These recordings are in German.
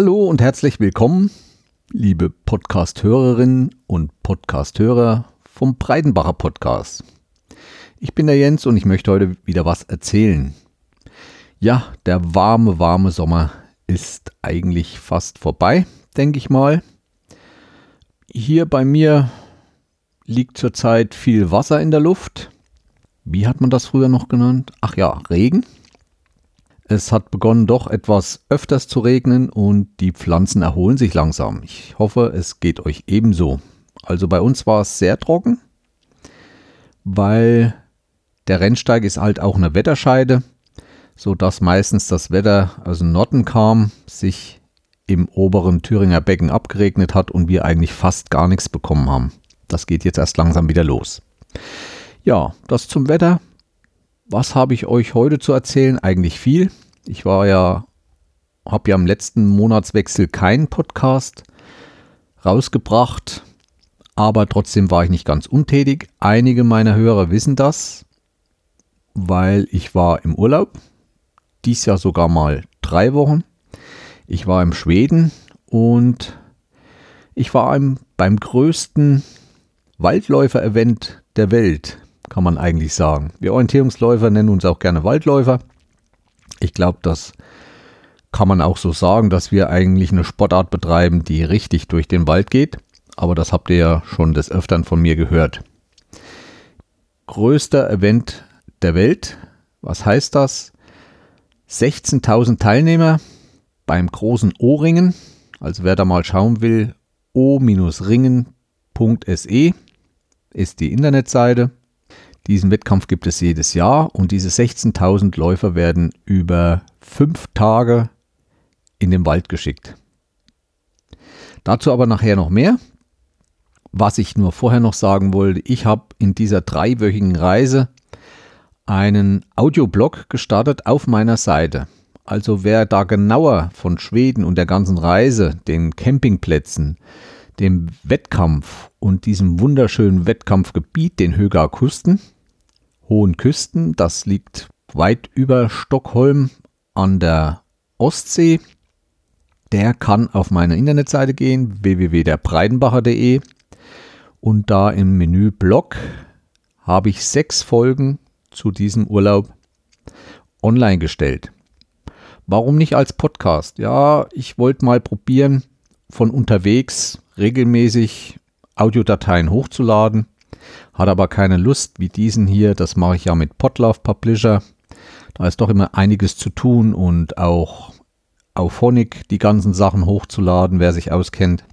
Hallo und herzlich willkommen, liebe Podcast-Hörerinnen und Podcast-Hörer vom Breidenbacher Podcast. Ich bin der Jens und ich möchte heute wieder was erzählen. Ja, der warme, warme Sommer ist eigentlich fast vorbei, denke ich mal. Hier bei mir liegt zurzeit viel Wasser in der Luft. Wie hat man das früher noch genannt? Ach ja, Regen. Es hat begonnen doch etwas öfters zu regnen und die Pflanzen erholen sich langsam. Ich hoffe, es geht euch ebenso. Also bei uns war es sehr trocken, weil der Rennsteig ist halt auch eine Wetterscheide, so dass meistens das Wetter aus dem Norden kam, sich im oberen Thüringer Becken abgeregnet hat und wir eigentlich fast gar nichts bekommen haben. Das geht jetzt erst langsam wieder los. Ja, das zum Wetter. Was habe ich euch heute zu erzählen? Eigentlich viel. Ich war ja, habe ja im letzten Monatswechsel keinen Podcast rausgebracht, aber trotzdem war ich nicht ganz untätig. Einige meiner Hörer wissen das, weil ich war im Urlaub. Dies Jahr sogar mal drei Wochen. Ich war im Schweden und ich war im, beim größten Waldläufer-Event der Welt kann man eigentlich sagen. Wir Orientierungsläufer nennen uns auch gerne Waldläufer. Ich glaube, das kann man auch so sagen, dass wir eigentlich eine Sportart betreiben, die richtig durch den Wald geht. Aber das habt ihr ja schon des Öfteren von mir gehört. Größter Event der Welt. Was heißt das? 16.000 Teilnehmer beim großen O-Ringen. Also wer da mal schauen will, o-ringen.se ist die Internetseite. Diesen Wettkampf gibt es jedes Jahr und diese 16.000 Läufer werden über fünf Tage in den Wald geschickt. Dazu aber nachher noch mehr. Was ich nur vorher noch sagen wollte, ich habe in dieser dreiwöchigen Reise einen Audioblog gestartet auf meiner Seite. Also wer da genauer von Schweden und der ganzen Reise, den Campingplätzen, dem Wettkampf und diesem wunderschönen Wettkampfgebiet, den Höger Kusten, Hohen Küsten. Das liegt weit über Stockholm an der Ostsee. Der kann auf meine Internetseite gehen, www.derbreidenbacher.de und da im Menü Blog habe ich sechs Folgen zu diesem Urlaub online gestellt. Warum nicht als Podcast? Ja, ich wollte mal probieren, von unterwegs regelmäßig Audiodateien hochzuladen hat aber keine Lust wie diesen hier. Das mache ich ja mit Podlove Publisher. Da ist doch immer einiges zu tun und auch auf Phonic die ganzen Sachen hochzuladen, wer sich auskennt.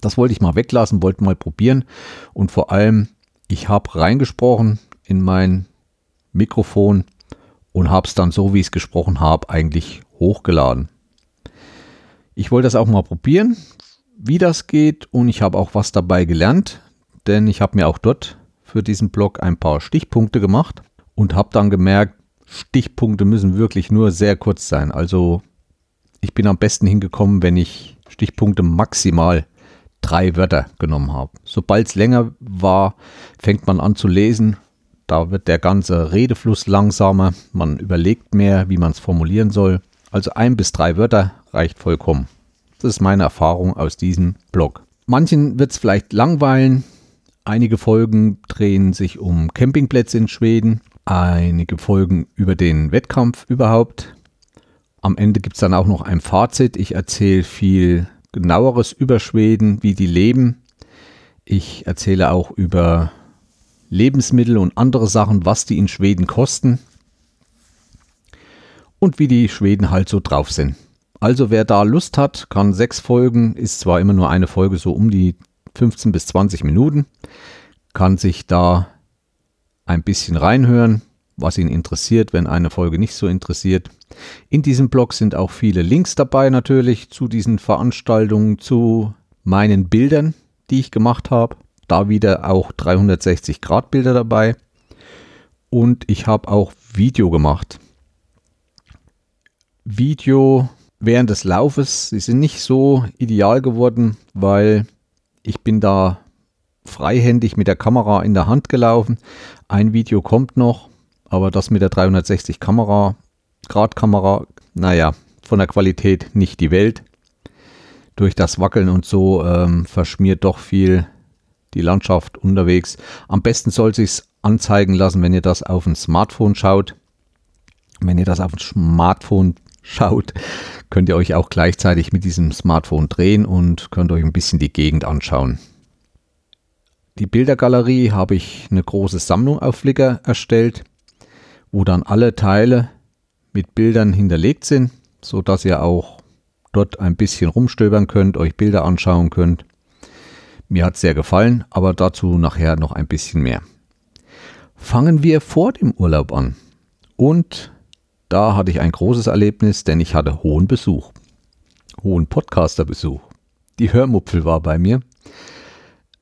Das wollte ich mal weglassen, wollte mal probieren und vor allem, ich habe reingesprochen in mein Mikrofon und habe es dann so, wie ich es gesprochen habe, eigentlich hochgeladen. Ich wollte das auch mal probieren, wie das geht und ich habe auch was dabei gelernt denn ich habe mir auch dort für diesen Blog ein paar Stichpunkte gemacht und habe dann gemerkt, Stichpunkte müssen wirklich nur sehr kurz sein. Also ich bin am besten hingekommen, wenn ich Stichpunkte maximal drei Wörter genommen habe. Sobald es länger war, fängt man an zu lesen. Da wird der ganze Redefluss langsamer. Man überlegt mehr, wie man es formulieren soll. Also ein bis drei Wörter reicht vollkommen. Das ist meine Erfahrung aus diesem Blog. Manchen wird es vielleicht langweilen, Einige Folgen drehen sich um Campingplätze in Schweden, einige Folgen über den Wettkampf überhaupt. Am Ende gibt es dann auch noch ein Fazit. Ich erzähle viel genaueres über Schweden, wie die leben. Ich erzähle auch über Lebensmittel und andere Sachen, was die in Schweden kosten und wie die Schweden halt so drauf sind. Also wer da Lust hat, kann sechs Folgen, ist zwar immer nur eine Folge so um die 15 bis 20 Minuten, kann sich da ein bisschen reinhören, was ihn interessiert, wenn eine Folge nicht so interessiert. In diesem Blog sind auch viele Links dabei natürlich zu diesen Veranstaltungen, zu meinen Bildern, die ich gemacht habe. Da wieder auch 360 Grad Bilder dabei. Und ich habe auch Video gemacht. Video während des Laufes, sie sind nicht so ideal geworden, weil ich bin da freihändig mit der Kamera in der Hand gelaufen. Ein Video kommt noch, aber das mit der 360 Kamera, Grad Kamera, naja, von der Qualität nicht die Welt. durch das Wackeln und so ähm, verschmiert doch viel die Landschaft unterwegs. Am besten soll sich's anzeigen lassen, wenn ihr das auf ein Smartphone schaut. Wenn ihr das auf ein Smartphone schaut, könnt ihr euch auch gleichzeitig mit diesem Smartphone drehen und könnt euch ein bisschen die Gegend anschauen. Die Bildergalerie habe ich eine große Sammlung auf Flickr erstellt, wo dann alle Teile mit Bildern hinterlegt sind, so dass ihr auch dort ein bisschen rumstöbern könnt, euch Bilder anschauen könnt. Mir hat es sehr gefallen, aber dazu nachher noch ein bisschen mehr. Fangen wir vor dem Urlaub an. Und da hatte ich ein großes Erlebnis, denn ich hatte hohen Besuch. Hohen Podcaster-Besuch. Die Hörmupfel war bei mir.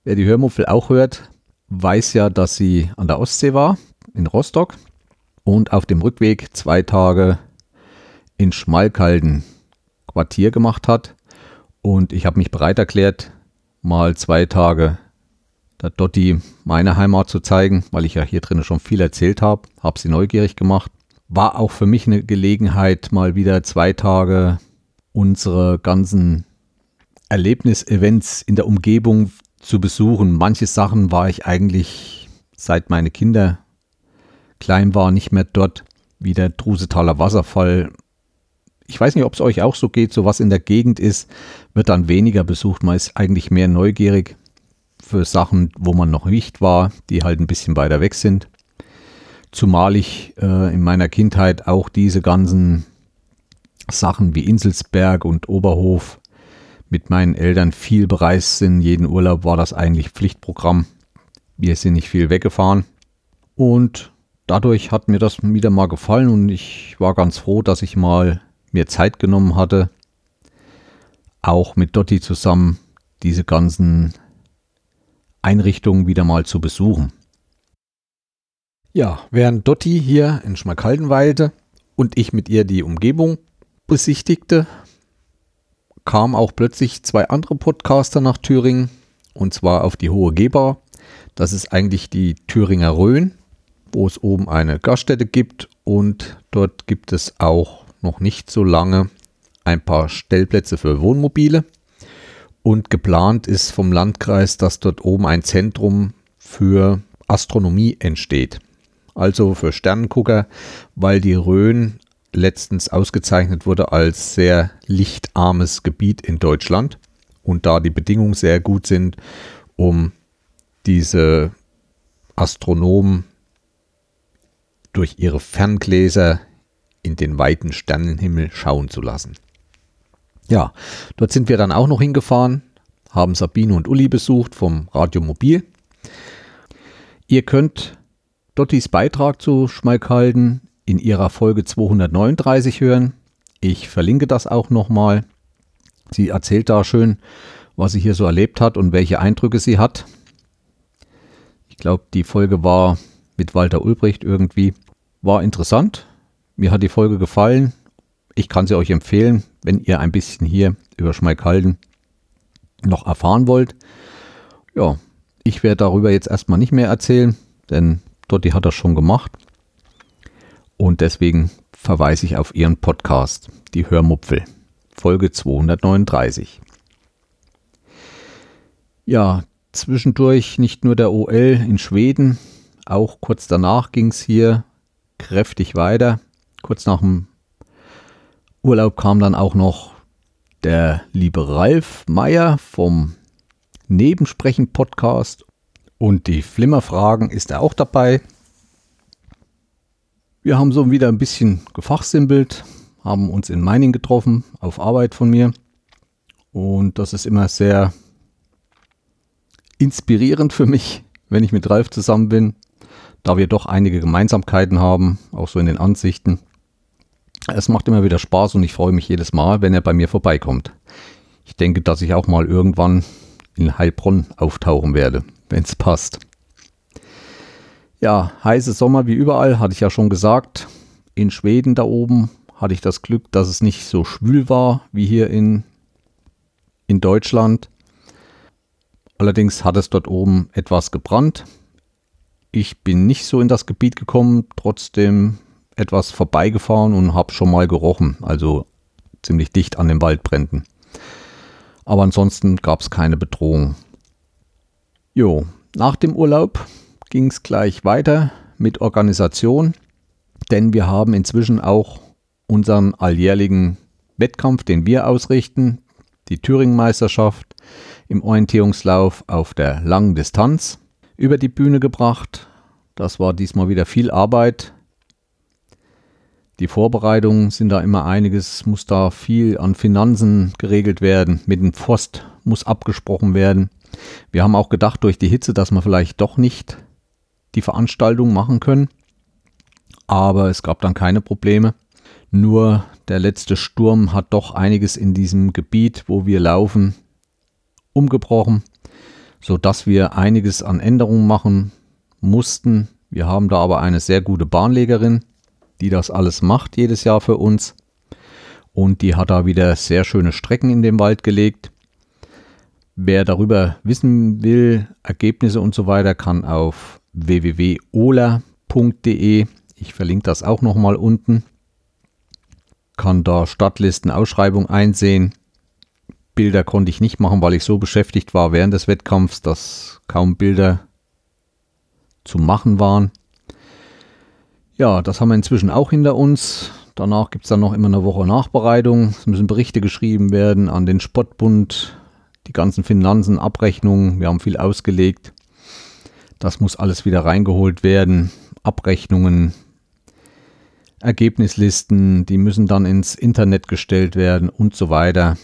Wer die Hörmupfel auch hört, weiß ja, dass sie an der Ostsee war, in Rostock. Und auf dem Rückweg zwei Tage in Schmalkalden Quartier gemacht hat. Und ich habe mich bereit erklärt, mal zwei Tage der Dotti meine Heimat zu zeigen, weil ich ja hier drinnen schon viel erzählt habe, habe sie neugierig gemacht. War auch für mich eine Gelegenheit, mal wieder zwei Tage unsere ganzen Erlebnisevents in der Umgebung zu besuchen. Manche Sachen war ich eigentlich seit meine Kinder klein waren nicht mehr dort, wie der Drusetaler Wasserfall ich weiß nicht, ob es euch auch so geht, so was in der Gegend ist, wird dann weniger besucht. Man ist eigentlich mehr neugierig für Sachen, wo man noch nicht war, die halt ein bisschen weiter weg sind. Zumal ich äh, in meiner Kindheit auch diese ganzen Sachen wie Inselsberg und Oberhof mit meinen Eltern viel bereist sind. Jeden Urlaub war das eigentlich Pflichtprogramm. Wir sind nicht viel weggefahren. Und dadurch hat mir das wieder mal gefallen und ich war ganz froh, dass ich mal mir Zeit genommen hatte, auch mit Dotti zusammen diese ganzen Einrichtungen wieder mal zu besuchen. Ja, während Dotti hier in Schmalkalden weilte und ich mit ihr die Umgebung besichtigte, kamen auch plötzlich zwei andere Podcaster nach Thüringen und zwar auf die Hohe Geber. Das ist eigentlich die Thüringer Rhön, wo es oben eine Gaststätte gibt und dort gibt es auch noch nicht so lange ein paar Stellplätze für Wohnmobile. Und geplant ist vom Landkreis, dass dort oben ein Zentrum für Astronomie entsteht. Also für Sternengucker, weil die Rhön letztens ausgezeichnet wurde als sehr lichtarmes Gebiet in Deutschland und da die Bedingungen sehr gut sind, um diese Astronomen durch ihre Ferngläser in den weiten Sternenhimmel schauen zu lassen. Ja, dort sind wir dann auch noch hingefahren, haben Sabine und Uli besucht vom Radio Mobil. Ihr könnt Dottis Beitrag zu Schmalkalden in ihrer Folge 239 hören. Ich verlinke das auch nochmal. Sie erzählt da schön, was sie hier so erlebt hat und welche Eindrücke sie hat. Ich glaube, die Folge war mit Walter Ulbricht irgendwie. War interessant, mir hat die Folge gefallen. Ich kann sie euch empfehlen, wenn ihr ein bisschen hier über Schmalkalden noch erfahren wollt. Ja, ich werde darüber jetzt erstmal nicht mehr erzählen, denn Dotti hat das schon gemacht. Und deswegen verweise ich auf ihren Podcast, die Hörmupfel, Folge 239. Ja, zwischendurch nicht nur der OL in Schweden, auch kurz danach ging es hier kräftig weiter. Kurz nach dem Urlaub kam dann auch noch der liebe Ralf Meyer vom Nebensprechen-Podcast und die Flimmerfragen ist er auch dabei. Wir haben so wieder ein bisschen gefachsimpelt, haben uns in Meining getroffen, auf Arbeit von mir. Und das ist immer sehr inspirierend für mich, wenn ich mit Ralf zusammen bin, da wir doch einige Gemeinsamkeiten haben, auch so in den Ansichten. Es macht immer wieder Spaß und ich freue mich jedes Mal, wenn er bei mir vorbeikommt. Ich denke, dass ich auch mal irgendwann in Heilbronn auftauchen werde, wenn es passt. Ja, heiße Sommer wie überall, hatte ich ja schon gesagt. In Schweden da oben hatte ich das Glück, dass es nicht so schwül war wie hier in, in Deutschland. Allerdings hat es dort oben etwas gebrannt. Ich bin nicht so in das Gebiet gekommen, trotzdem etwas vorbeigefahren und habe schon mal gerochen, also ziemlich dicht an den Waldbränden. Aber ansonsten gab es keine Bedrohung. Jo, nach dem Urlaub ging es gleich weiter mit Organisation, denn wir haben inzwischen auch unseren alljährlichen Wettkampf, den wir ausrichten, die Thüringen-Meisterschaft im Orientierungslauf auf der langen Distanz über die Bühne gebracht. Das war diesmal wieder viel Arbeit. Die Vorbereitungen sind da immer einiges, muss da viel an Finanzen geregelt werden, mit dem Pfost muss abgesprochen werden. Wir haben auch gedacht durch die Hitze, dass wir vielleicht doch nicht die Veranstaltung machen können, aber es gab dann keine Probleme. Nur der letzte Sturm hat doch einiges in diesem Gebiet, wo wir laufen, umgebrochen, sodass wir einiges an Änderungen machen mussten. Wir haben da aber eine sehr gute Bahnlegerin, die das alles macht jedes Jahr für uns. Und die hat da wieder sehr schöne Strecken in den Wald gelegt. Wer darüber wissen will, Ergebnisse und so weiter, kann auf www.ola.de, ich verlinke das auch nochmal unten, kann da Stadtlisten, Ausschreibung einsehen. Bilder konnte ich nicht machen, weil ich so beschäftigt war während des Wettkampfs, dass kaum Bilder zu machen waren. Ja, das haben wir inzwischen auch hinter uns. Danach gibt es dann noch immer eine Woche Nachbereitung. Es müssen Berichte geschrieben werden an den Sportbund, die ganzen Finanzen, Abrechnungen. Wir haben viel ausgelegt. Das muss alles wieder reingeholt werden. Abrechnungen, Ergebnislisten, die müssen dann ins Internet gestellt werden und so weiter.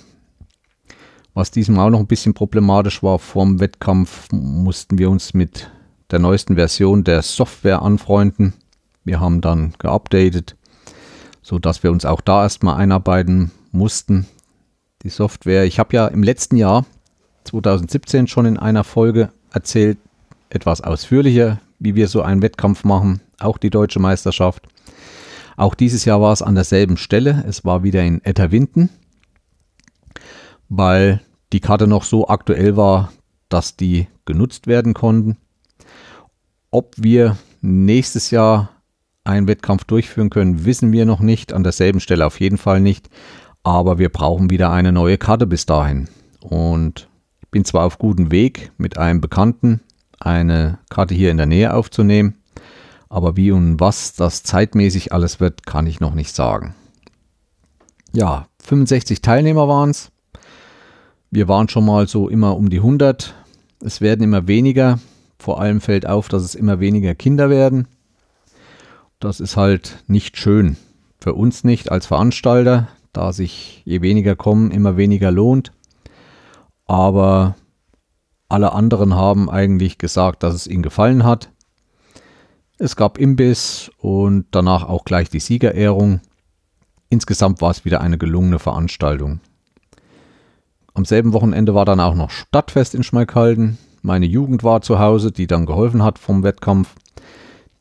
Was diesmal auch noch ein bisschen problematisch war, vorm Wettkampf mussten wir uns mit der neuesten Version der Software anfreunden. Wir haben dann geupdatet, sodass wir uns auch da erstmal einarbeiten mussten. Die Software, ich habe ja im letzten Jahr, 2017, schon in einer Folge erzählt, etwas ausführlicher, wie wir so einen Wettkampf machen, auch die deutsche Meisterschaft. Auch dieses Jahr war es an derselben Stelle. Es war wieder in Etterwinden, weil die Karte noch so aktuell war, dass die genutzt werden konnten. Ob wir nächstes Jahr einen Wettkampf durchführen können, wissen wir noch nicht. An derselben Stelle auf jeden Fall nicht. Aber wir brauchen wieder eine neue Karte bis dahin. Und ich bin zwar auf gutem Weg mit einem Bekannten, eine Karte hier in der Nähe aufzunehmen. Aber wie und was das zeitmäßig alles wird, kann ich noch nicht sagen. Ja, 65 Teilnehmer waren es. Wir waren schon mal so immer um die 100. Es werden immer weniger. Vor allem fällt auf, dass es immer weniger Kinder werden. Das ist halt nicht schön. Für uns nicht als Veranstalter, da sich je weniger kommen, immer weniger lohnt. Aber alle anderen haben eigentlich gesagt, dass es ihnen gefallen hat. Es gab Imbiss und danach auch gleich die Siegerehrung. Insgesamt war es wieder eine gelungene Veranstaltung. Am selben Wochenende war dann auch noch Stadtfest in Schmalkalden. Meine Jugend war zu Hause, die dann geholfen hat vom Wettkampf.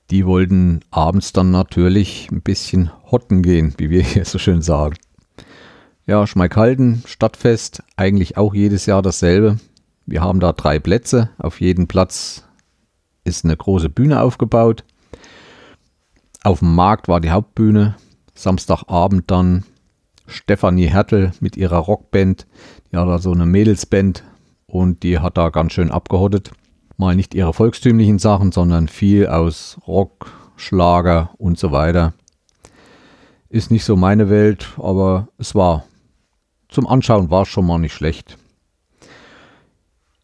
Die wollten abends dann natürlich ein bisschen hotten gehen, wie wir hier so schön sagen. Ja, Schmalkalden, Stadtfest, eigentlich auch jedes Jahr dasselbe. Wir haben da drei Plätze. Auf jedem Platz ist eine große Bühne aufgebaut. Auf dem Markt war die Hauptbühne. Samstagabend dann Stefanie Hertel mit ihrer Rockband. Die hat da so eine Mädelsband und die hat da ganz schön abgehottet. Mal nicht ihre volkstümlichen Sachen, sondern viel aus Rock, Schlager und so weiter. Ist nicht so meine Welt, aber es war zum Anschauen war schon mal nicht schlecht.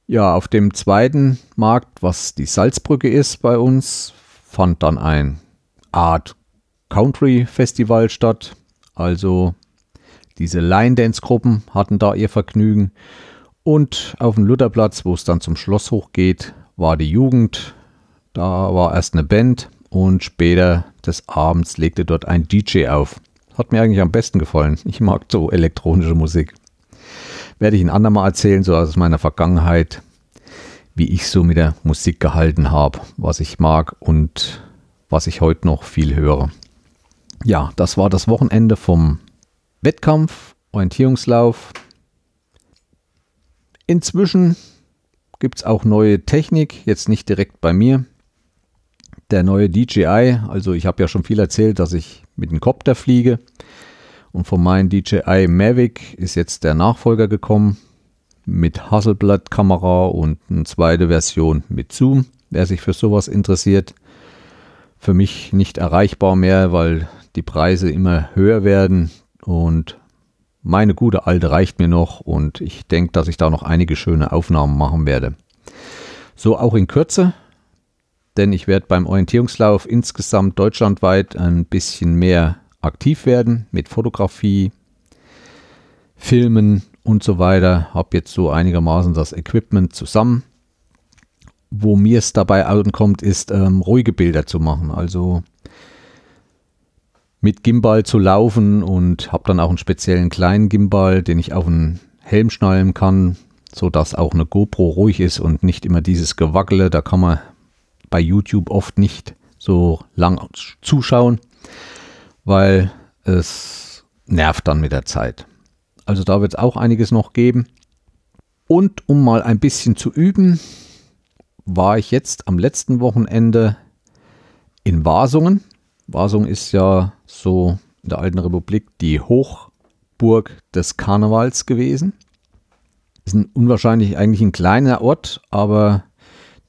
Ja, auf dem zweiten Markt, was die Salzbrücke ist bei uns, fand dann ein Art Country Festival statt. Also diese Line Dance Gruppen hatten da ihr Vergnügen. Und auf dem Lutherplatz, wo es dann zum Schloss hochgeht, war die Jugend. Da war erst eine Band und später des Abends legte dort ein DJ auf. Hat mir eigentlich am besten gefallen. Ich mag so elektronische Musik werde ich ein andermal erzählen, so aus meiner Vergangenheit, wie ich so mit der Musik gehalten habe, was ich mag und was ich heute noch viel höre. Ja, das war das Wochenende vom Wettkampf, Orientierungslauf. Inzwischen gibt es auch neue Technik, jetzt nicht direkt bei mir. Der neue DJI, also ich habe ja schon viel erzählt, dass ich mit dem Copter fliege. Und von meinem DJI Mavic ist jetzt der Nachfolger gekommen. mit Hasselblad-Kamera und eine zweite Version mit Zoom, wer sich für sowas interessiert. Für mich nicht erreichbar mehr, weil die Preise immer höher werden und meine gute alte reicht mir noch und ich denke, dass ich da noch einige schöne Aufnahmen machen werde. So auch in Kürze, denn ich werde beim Orientierungslauf insgesamt deutschlandweit ein bisschen mehr aktiv werden mit Fotografie, Filmen und so weiter. Habe jetzt so einigermaßen das Equipment zusammen. Wo mir es dabei ankommt, ist ähm, ruhige Bilder zu machen. Also mit Gimbal zu laufen und habe dann auch einen speziellen kleinen Gimbal, den ich auf einen Helm schnallen kann, sodass auch eine GoPro ruhig ist und nicht immer dieses Gewackele. Da kann man bei YouTube oft nicht so lang zuschauen, weil es nervt dann mit der Zeit. Also da wird es auch einiges noch geben. Und um mal ein bisschen zu üben, war ich jetzt am letzten Wochenende in Wasungen. Wasung ist ja so in der alten Republik die Hochburg des Karnevals gewesen. Ist ein unwahrscheinlich eigentlich ein kleiner Ort, aber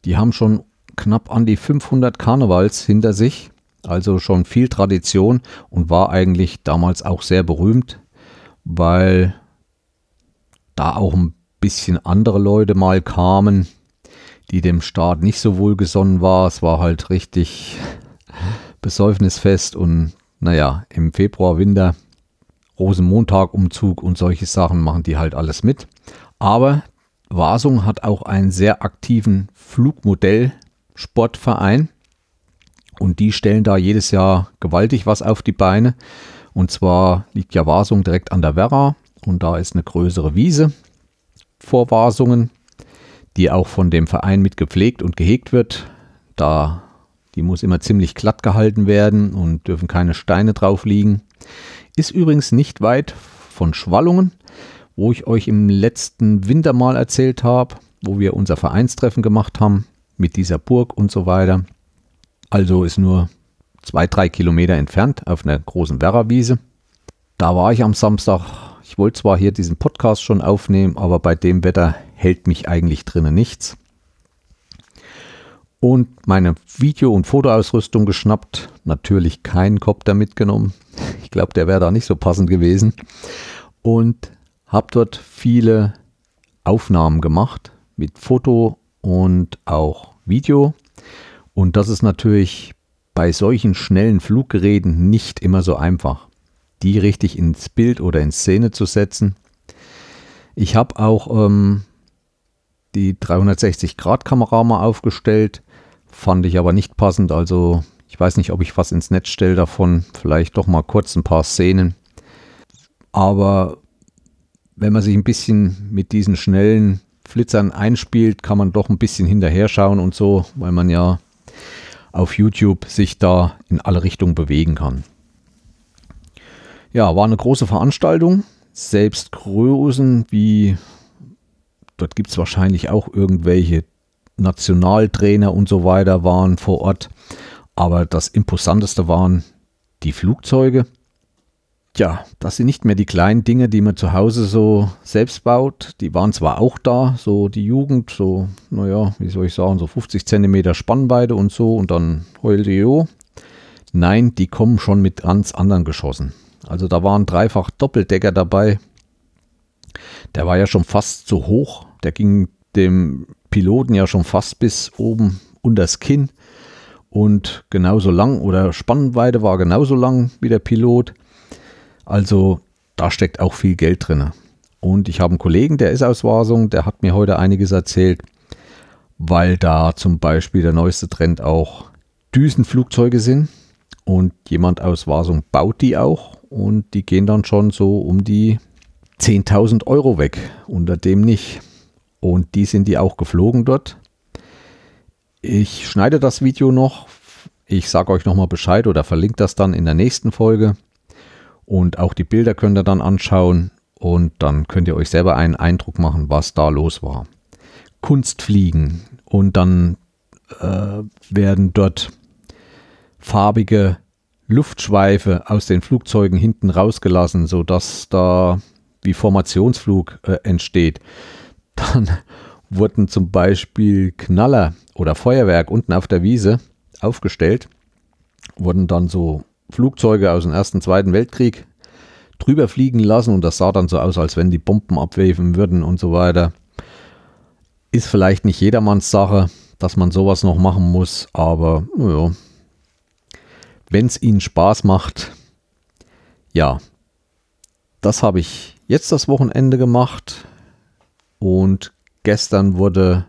die haben schon knapp an die 500 Karnevals hinter sich, also schon viel Tradition und war eigentlich damals auch sehr berühmt, weil da auch ein bisschen andere Leute mal kamen, die dem Staat nicht so wohlgesonnen war. Es war halt richtig Besäufnisfest und naja, im Februar, Winter, Rosenmontag-Umzug und solche Sachen machen die halt alles mit. Aber Wasung hat auch einen sehr aktiven Flugmodell-Sportverein und die stellen da jedes Jahr gewaltig was auf die Beine. Und zwar liegt ja Wasung direkt an der Werra und da ist eine größere Wiese vor Wasungen, die auch von dem Verein mit gepflegt und gehegt wird. Da die muss immer ziemlich glatt gehalten werden und dürfen keine Steine drauf liegen. Ist übrigens nicht weit von Schwallungen, wo ich euch im letzten Winter mal erzählt habe, wo wir unser Vereinstreffen gemacht haben mit dieser Burg und so weiter. Also ist nur zwei, drei Kilometer entfernt auf einer großen Werrawiese. Da war ich am Samstag. Ich wollte zwar hier diesen Podcast schon aufnehmen, aber bei dem Wetter hält mich eigentlich drinnen nichts und meine Video- und Fotoausrüstung geschnappt. Natürlich keinen Copter mitgenommen. Ich glaube, der wäre da nicht so passend gewesen. Und habe dort viele Aufnahmen gemacht mit Foto und auch Video. Und das ist natürlich bei solchen schnellen Fluggeräten nicht immer so einfach, die richtig ins Bild oder in Szene zu setzen. Ich habe auch ähm, die 360-Grad-Kamera mal aufgestellt Fand ich aber nicht passend. Also ich weiß nicht, ob ich was ins Netz stelle davon. Vielleicht doch mal kurz ein paar Szenen. Aber wenn man sich ein bisschen mit diesen schnellen Flitzern einspielt, kann man doch ein bisschen hinterher schauen und so, weil man ja auf YouTube sich da in alle Richtungen bewegen kann. Ja, war eine große Veranstaltung. Selbst Größen wie, dort gibt es wahrscheinlich auch irgendwelche Nationaltrainer und so weiter waren vor Ort. Aber das Imposanteste waren die Flugzeuge. Tja, das sind nicht mehr die kleinen Dinge, die man zu Hause so selbst baut. Die waren zwar auch da, so die Jugend, so, naja, wie soll ich sagen, so 50 Zentimeter Spannweite und so und dann heulte jo. Nein, die kommen schon mit ganz anderen Geschossen. Also da waren dreifach Doppeldecker dabei. Der war ja schon fast so hoch. Der ging dem Piloten ja schon fast bis oben unters Kinn und genauso lang oder Spannweite war genauso lang wie der Pilot. Also da steckt auch viel Geld drin. Und ich habe einen Kollegen, der ist aus Wasung, der hat mir heute einiges erzählt, weil da zum Beispiel der neueste Trend auch Düsenflugzeuge sind. Und jemand aus Wasung baut die auch und die gehen dann schon so um die 10.000 Euro weg. Unter dem nicht. Und die sind die auch geflogen dort. Ich schneide das Video noch. Ich sage euch nochmal Bescheid oder verlinke das dann in der nächsten Folge. Und auch die Bilder könnt ihr dann anschauen. Und dann könnt ihr euch selber einen Eindruck machen, was da los war. Kunstfliegen. Und dann äh, werden dort farbige Luftschweife aus den Flugzeugen hinten rausgelassen, sodass da wie Formationsflug äh, entsteht Dann wurden zum Beispiel Knaller oder Feuerwerk unten auf der Wiese aufgestellt, wurden dann so Flugzeuge aus dem Ersten, Zweiten Weltkrieg drüber fliegen lassen und das sah dann so aus, als wenn die Bomben abwerfen würden und so weiter. Ist vielleicht nicht jedermanns Sache, dass man sowas noch machen muss, aber ja, wenn es ihnen Spaß macht, ja, das habe ich jetzt das Wochenende gemacht und gestern wurde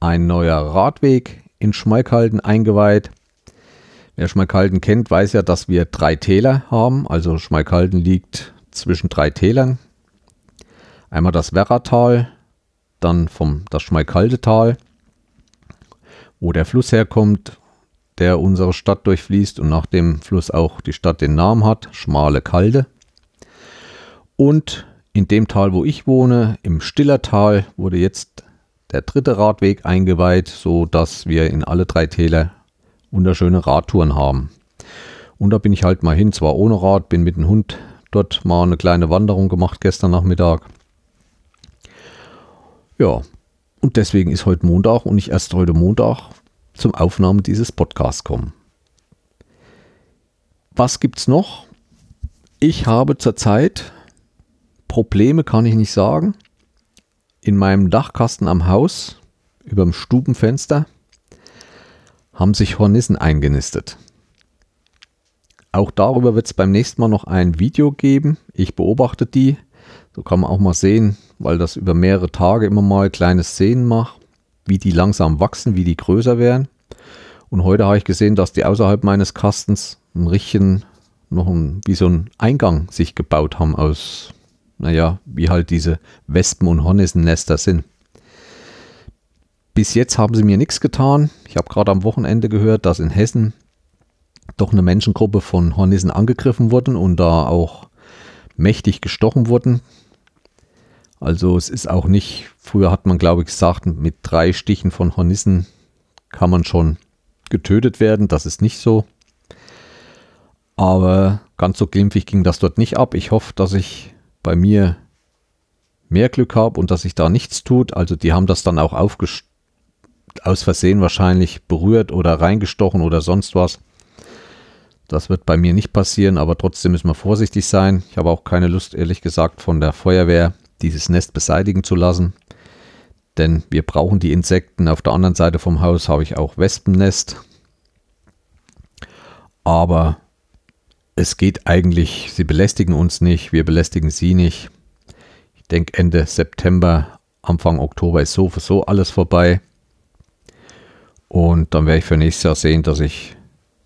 ein neuer Radweg in Schmalkalden eingeweiht. Wer Schmalkalden kennt, weiß ja, dass wir drei Täler haben. Also Schmalkalden liegt zwischen drei Tälern. Einmal das Werratal, dann vom das Schmalkaldetal, wo der Fluss herkommt, der unsere Stadt durchfließt und nach dem Fluss auch die Stadt den Namen hat, Schmale Kalde. Und in dem Tal, wo ich wohne, im Stillertal, wurde jetzt der dritte Radweg eingeweiht, so dass wir in alle drei Täler wunderschöne Radtouren haben. Und da bin ich halt mal hin, zwar ohne Rad, bin mit dem Hund dort mal eine kleine Wanderung gemacht gestern Nachmittag. Ja, und deswegen ist heute Montag und ich erst heute Montag zum Aufnahme dieses Podcasts kommen. Was gibt's noch? Ich habe zurzeit Probleme, kann ich nicht sagen. In meinem Dachkasten am Haus, über dem Stubenfenster, haben sich Hornissen eingenistet. Auch darüber wird es beim nächsten Mal noch ein Video geben. Ich beobachte die. So kann man auch mal sehen, weil das über mehrere Tage immer mal kleine Szenen macht wie die langsam wachsen, wie die größer werden. Und heute habe ich gesehen, dass die außerhalb meines Kastens ein richtigen, noch ein, wie so ein Eingang sich gebaut haben aus, naja, wie halt diese Wespen- und Hornissennester sind. Bis jetzt haben sie mir nichts getan. Ich habe gerade am Wochenende gehört, dass in Hessen doch eine Menschengruppe von Hornissen angegriffen wurden und da auch mächtig gestochen wurden. Also es ist auch nicht, früher hat man glaube ich gesagt, mit drei Stichen von Hornissen kann man schon getötet werden. Das ist nicht so. Aber ganz so glimpfig ging das dort nicht ab. Ich hoffe, dass ich bei mir mehr Glück habe und dass sich da nichts tut. Also die haben das dann auch aus Versehen wahrscheinlich berührt oder reingestochen oder sonst was. Das wird bei mir nicht passieren, aber trotzdem müssen wir vorsichtig sein. Ich habe auch keine Lust, ehrlich gesagt, von der Feuerwehr dieses Nest beseitigen zu lassen. Denn wir brauchen die Insekten. Auf der anderen Seite vom Haus habe ich auch Wespennest. Aber es geht eigentlich, sie belästigen uns nicht, wir belästigen sie nicht. Ich denke Ende September, Anfang Oktober ist sowieso alles vorbei. Und dann werde ich für nächstes Jahr sehen, dass ich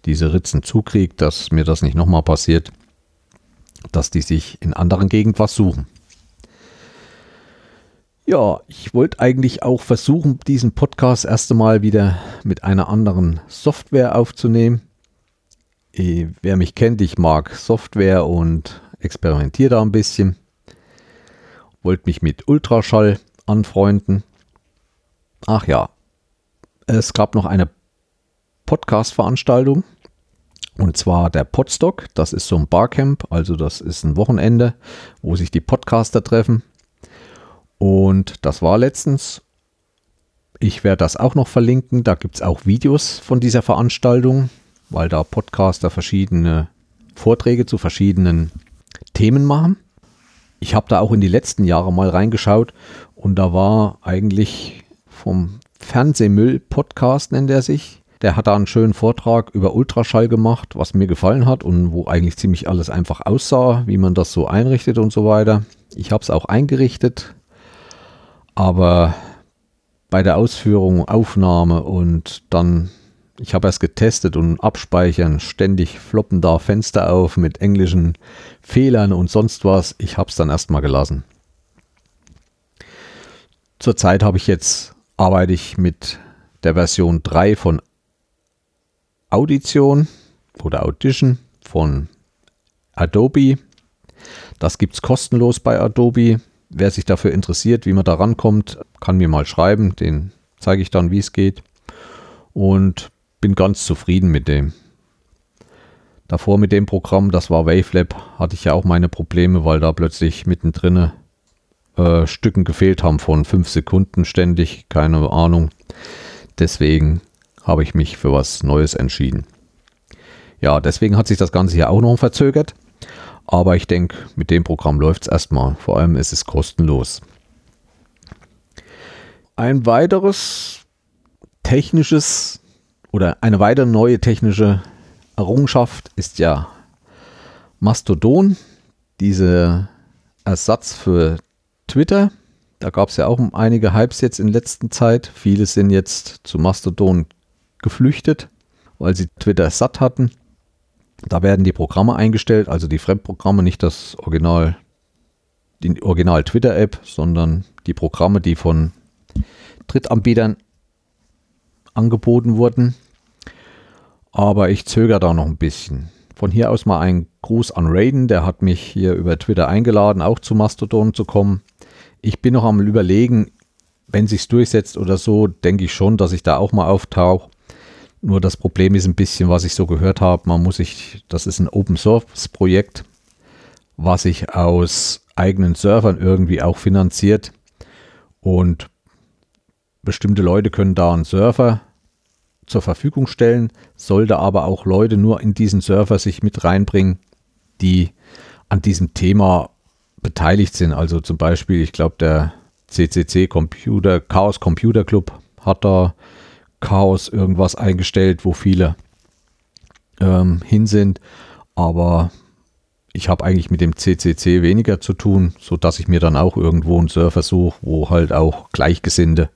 diese Ritzen zukriege, dass mir das nicht nochmal passiert, dass die sich in anderen Gegenden was suchen. Ja, ich wollte eigentlich auch versuchen, diesen Podcast erst einmal wieder mit einer anderen Software aufzunehmen. Eh, wer mich kennt, ich mag Software und experimentiere da ein bisschen. Wollte mich mit Ultraschall anfreunden. Ach ja, es gab noch eine Podcast-Veranstaltung. Und zwar der Podstock. Das ist so ein Barcamp, also das ist ein Wochenende, wo sich die Podcaster treffen. Und das war letztens. Ich werde das auch noch verlinken. Da gibt es auch Videos von dieser Veranstaltung, weil da Podcaster verschiedene Vorträge zu verschiedenen Themen machen. Ich habe da auch in die letzten Jahre mal reingeschaut und da war eigentlich vom Fernsehmüll-Podcast, nennt er sich. Der hat da einen schönen Vortrag über Ultraschall gemacht, was mir gefallen hat und wo eigentlich ziemlich alles einfach aussah, wie man das so einrichtet und so weiter. Ich habe es auch eingerichtet, aber bei der Ausführung, Aufnahme und dann, ich habe erst getestet und abspeichern, ständig floppen da Fenster auf mit englischen Fehlern und sonst was. Ich habe es dann erstmal gelassen. Zurzeit habe ich jetzt, arbeite ich mit der Version 3 von Audition oder Audition von Adobe. Das gibt es kostenlos bei Adobe. Wer sich dafür interessiert, wie man da rankommt, kann mir mal schreiben. Den zeige ich dann, wie es geht. Und bin ganz zufrieden mit dem. Davor mit dem Programm, das war Wavelab, hatte ich ja auch meine Probleme, weil da plötzlich mittendrin äh, Stücken gefehlt haben von fünf Sekunden ständig, keine Ahnung. Deswegen habe ich mich für was Neues entschieden. Ja, deswegen hat sich das Ganze hier auch noch verzögert. Aber ich denke, mit dem Programm läuft es erstmal. Vor allem ist es kostenlos. Ein weiteres technisches oder eine weitere neue technische Errungenschaft ist ja Mastodon, dieser Ersatz für Twitter. Da gab es ja auch einige Hypes jetzt in letzter Zeit. Viele sind jetzt zu Mastodon geflüchtet, weil sie Twitter satt hatten. Da werden die Programme eingestellt, also die Fremdprogramme, nicht das Original, die Original Twitter-App, sondern die Programme, die von Drittanbietern angeboten wurden. Aber ich zögere da noch ein bisschen. Von hier aus mal ein Gruß an Raiden, der hat mich hier über Twitter eingeladen, auch zu Mastodon zu kommen. Ich bin noch am überlegen, wenn sich's durchsetzt oder so, denke ich schon, dass ich da auch mal auftauche. Nur das Problem ist ein bisschen, was ich so gehört habe, man muss sich, das ist ein Open Source Projekt, was sich aus eigenen Servern irgendwie auch finanziert und bestimmte Leute können da einen Server zur Verfügung stellen, sollte aber auch Leute nur in diesen Server sich mit reinbringen, die an diesem Thema beteiligt sind. Also zum Beispiel, ich glaube, der CCC Computer, Chaos Computer Club hat da Chaos irgendwas eingestellt, wo viele ähm, hin sind. Aber ich habe eigentlich mit dem CCC weniger zu tun, sodass ich mir dann auch irgendwo einen Server suche, wo halt auch Gleichgesinnte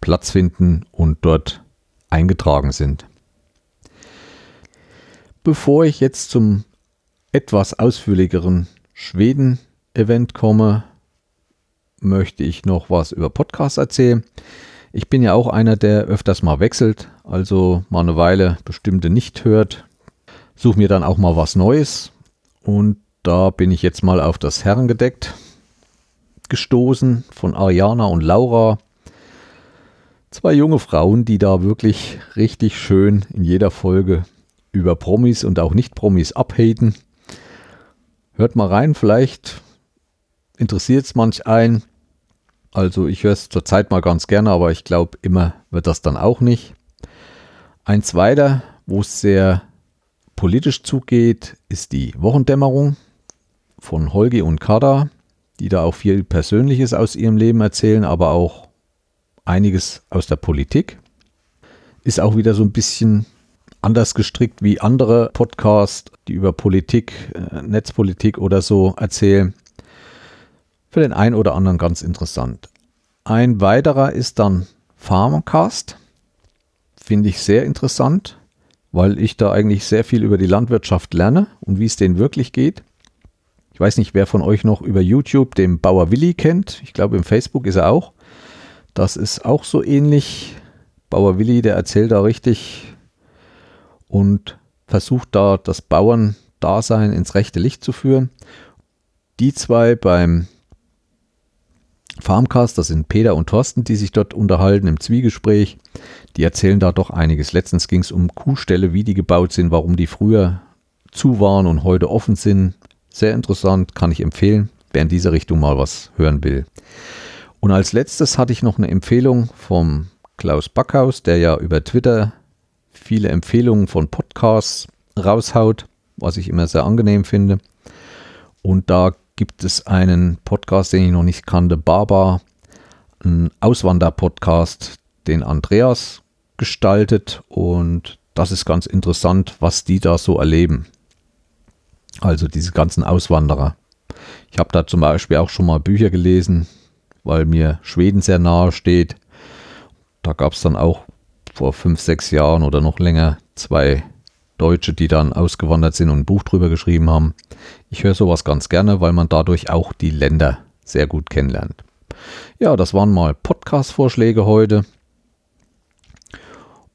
Platz finden und dort eingetragen sind. Bevor ich jetzt zum etwas ausführlicheren Schweden-Event komme, möchte ich noch was über Podcasts erzählen. Ich bin ja auch einer, der öfters mal wechselt, also mal eine Weile bestimmte nicht hört, suche mir dann auch mal was Neues und da bin ich jetzt mal auf das Herrengedeckt gestoßen von Ariana und Laura. Zwei junge Frauen, die da wirklich richtig schön in jeder Folge über Promis und auch Nicht-Promis abhaten. Hört mal rein, vielleicht interessiert es manch einen. Also ich höre es zurzeit mal ganz gerne, aber ich glaube, immer wird das dann auch nicht. Ein zweiter, wo es sehr politisch zugeht, ist die Wochendämmerung von Holgi und Kada, die da auch viel Persönliches aus ihrem Leben erzählen, aber auch einiges aus der Politik. Ist auch wieder so ein bisschen anders gestrickt wie andere Podcasts, die über Politik, äh, Netzpolitik oder so erzählen. Für den einen oder anderen ganz interessant. Ein weiterer ist dann Farmcast. Finde ich sehr interessant, weil ich da eigentlich sehr viel über die Landwirtschaft lerne und wie es denen wirklich geht. Ich weiß nicht, wer von euch noch über YouTube den Bauer Willi kennt. Ich glaube, im Facebook ist er auch. Das ist auch so ähnlich. Bauer Willi, der erzählt da richtig und versucht da das Bauerndasein ins rechte Licht zu führen. Die zwei beim Farmcast, das sind Peter und Thorsten, die sich dort unterhalten im Zwiegespräch. Die erzählen da doch einiges. Letztens ging es um Kuhställe, wie die gebaut sind, warum die früher zu waren und heute offen sind. Sehr interessant, kann ich empfehlen, wer in diese Richtung mal was hören will. Und als letztes hatte ich noch eine Empfehlung vom Klaus Backhaus, der ja über Twitter viele Empfehlungen von Podcasts raushaut, was ich immer sehr angenehm finde. Und da gibt es einen Podcast, den ich noch nicht kannte, Baba, ein Auswander-Podcast, den Andreas gestaltet. Und das ist ganz interessant, was die da so erleben. Also diese ganzen Auswanderer. Ich habe da zum Beispiel auch schon mal Bücher gelesen, weil mir Schweden sehr nahe steht. Da gab es dann auch vor fünf, sechs Jahren oder noch länger zwei Deutsche, die dann ausgewandert sind und ein Buch drüber geschrieben haben. Ich höre sowas ganz gerne, weil man dadurch auch die Länder sehr gut kennenlernt. Ja, das waren mal Podcast-Vorschläge heute.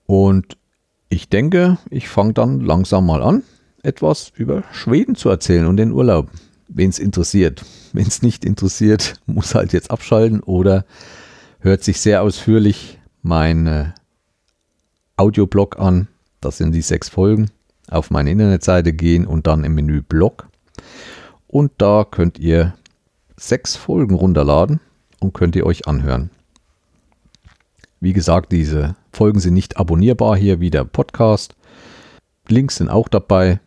Und ich denke, ich fange dann langsam mal an, etwas über Schweden zu erzählen und den Urlaub wen es interessiert. Wenn es nicht interessiert, muss halt jetzt abschalten oder hört sich sehr ausführlich mein äh, Audioblog an. Das sind die sechs Folgen. Auf meine Internetseite gehen und dann im Menü Blog. Und da könnt ihr sechs Folgen runterladen und könnt ihr euch anhören. Wie gesagt, diese Folgen sind nicht abonnierbar hier wie der Podcast. Links sind auch dabei.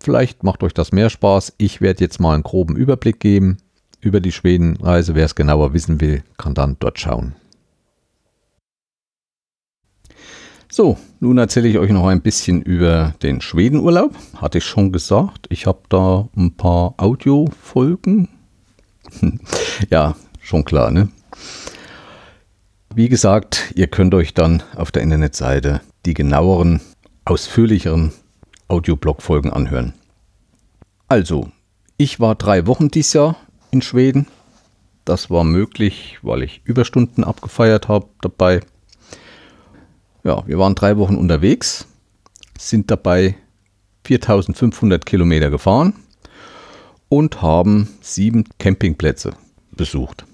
Vielleicht macht euch das mehr Spaß. Ich werde jetzt mal einen groben Überblick geben über die Schwedenreise. Wer es genauer wissen will, kann dann dort schauen. So, nun erzähle ich euch noch ein bisschen über den Schwedenurlaub. Hatte ich schon gesagt. Ich habe da ein paar Audiofolgen. ja, schon klar, ne? Wie gesagt, ihr könnt euch dann auf der Internetseite die genaueren, ausführlicheren Audioblog-Folgen anhören. Also, ich war drei Wochen dieses Jahr in Schweden. Das war möglich, weil ich Überstunden abgefeiert habe dabei. Ja, wir waren drei Wochen unterwegs, sind dabei 4500 Kilometer gefahren und haben sieben Campingplätze besucht.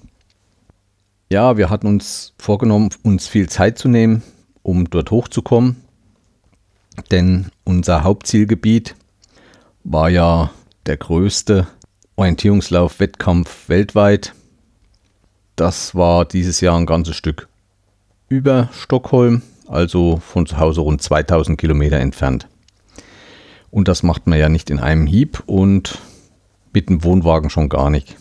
Ja, wir hatten uns vorgenommen, uns viel Zeit zu nehmen, um dort hochzukommen, denn unser Hauptzielgebiet war ja der größte Orientierungslauf-Wettkampf weltweit. Das war dieses Jahr ein ganzes Stück über Stockholm also von zu Hause rund 2000 Kilometer entfernt. Und das macht man ja nicht in einem Hieb und mit dem Wohnwagen schon gar nicht.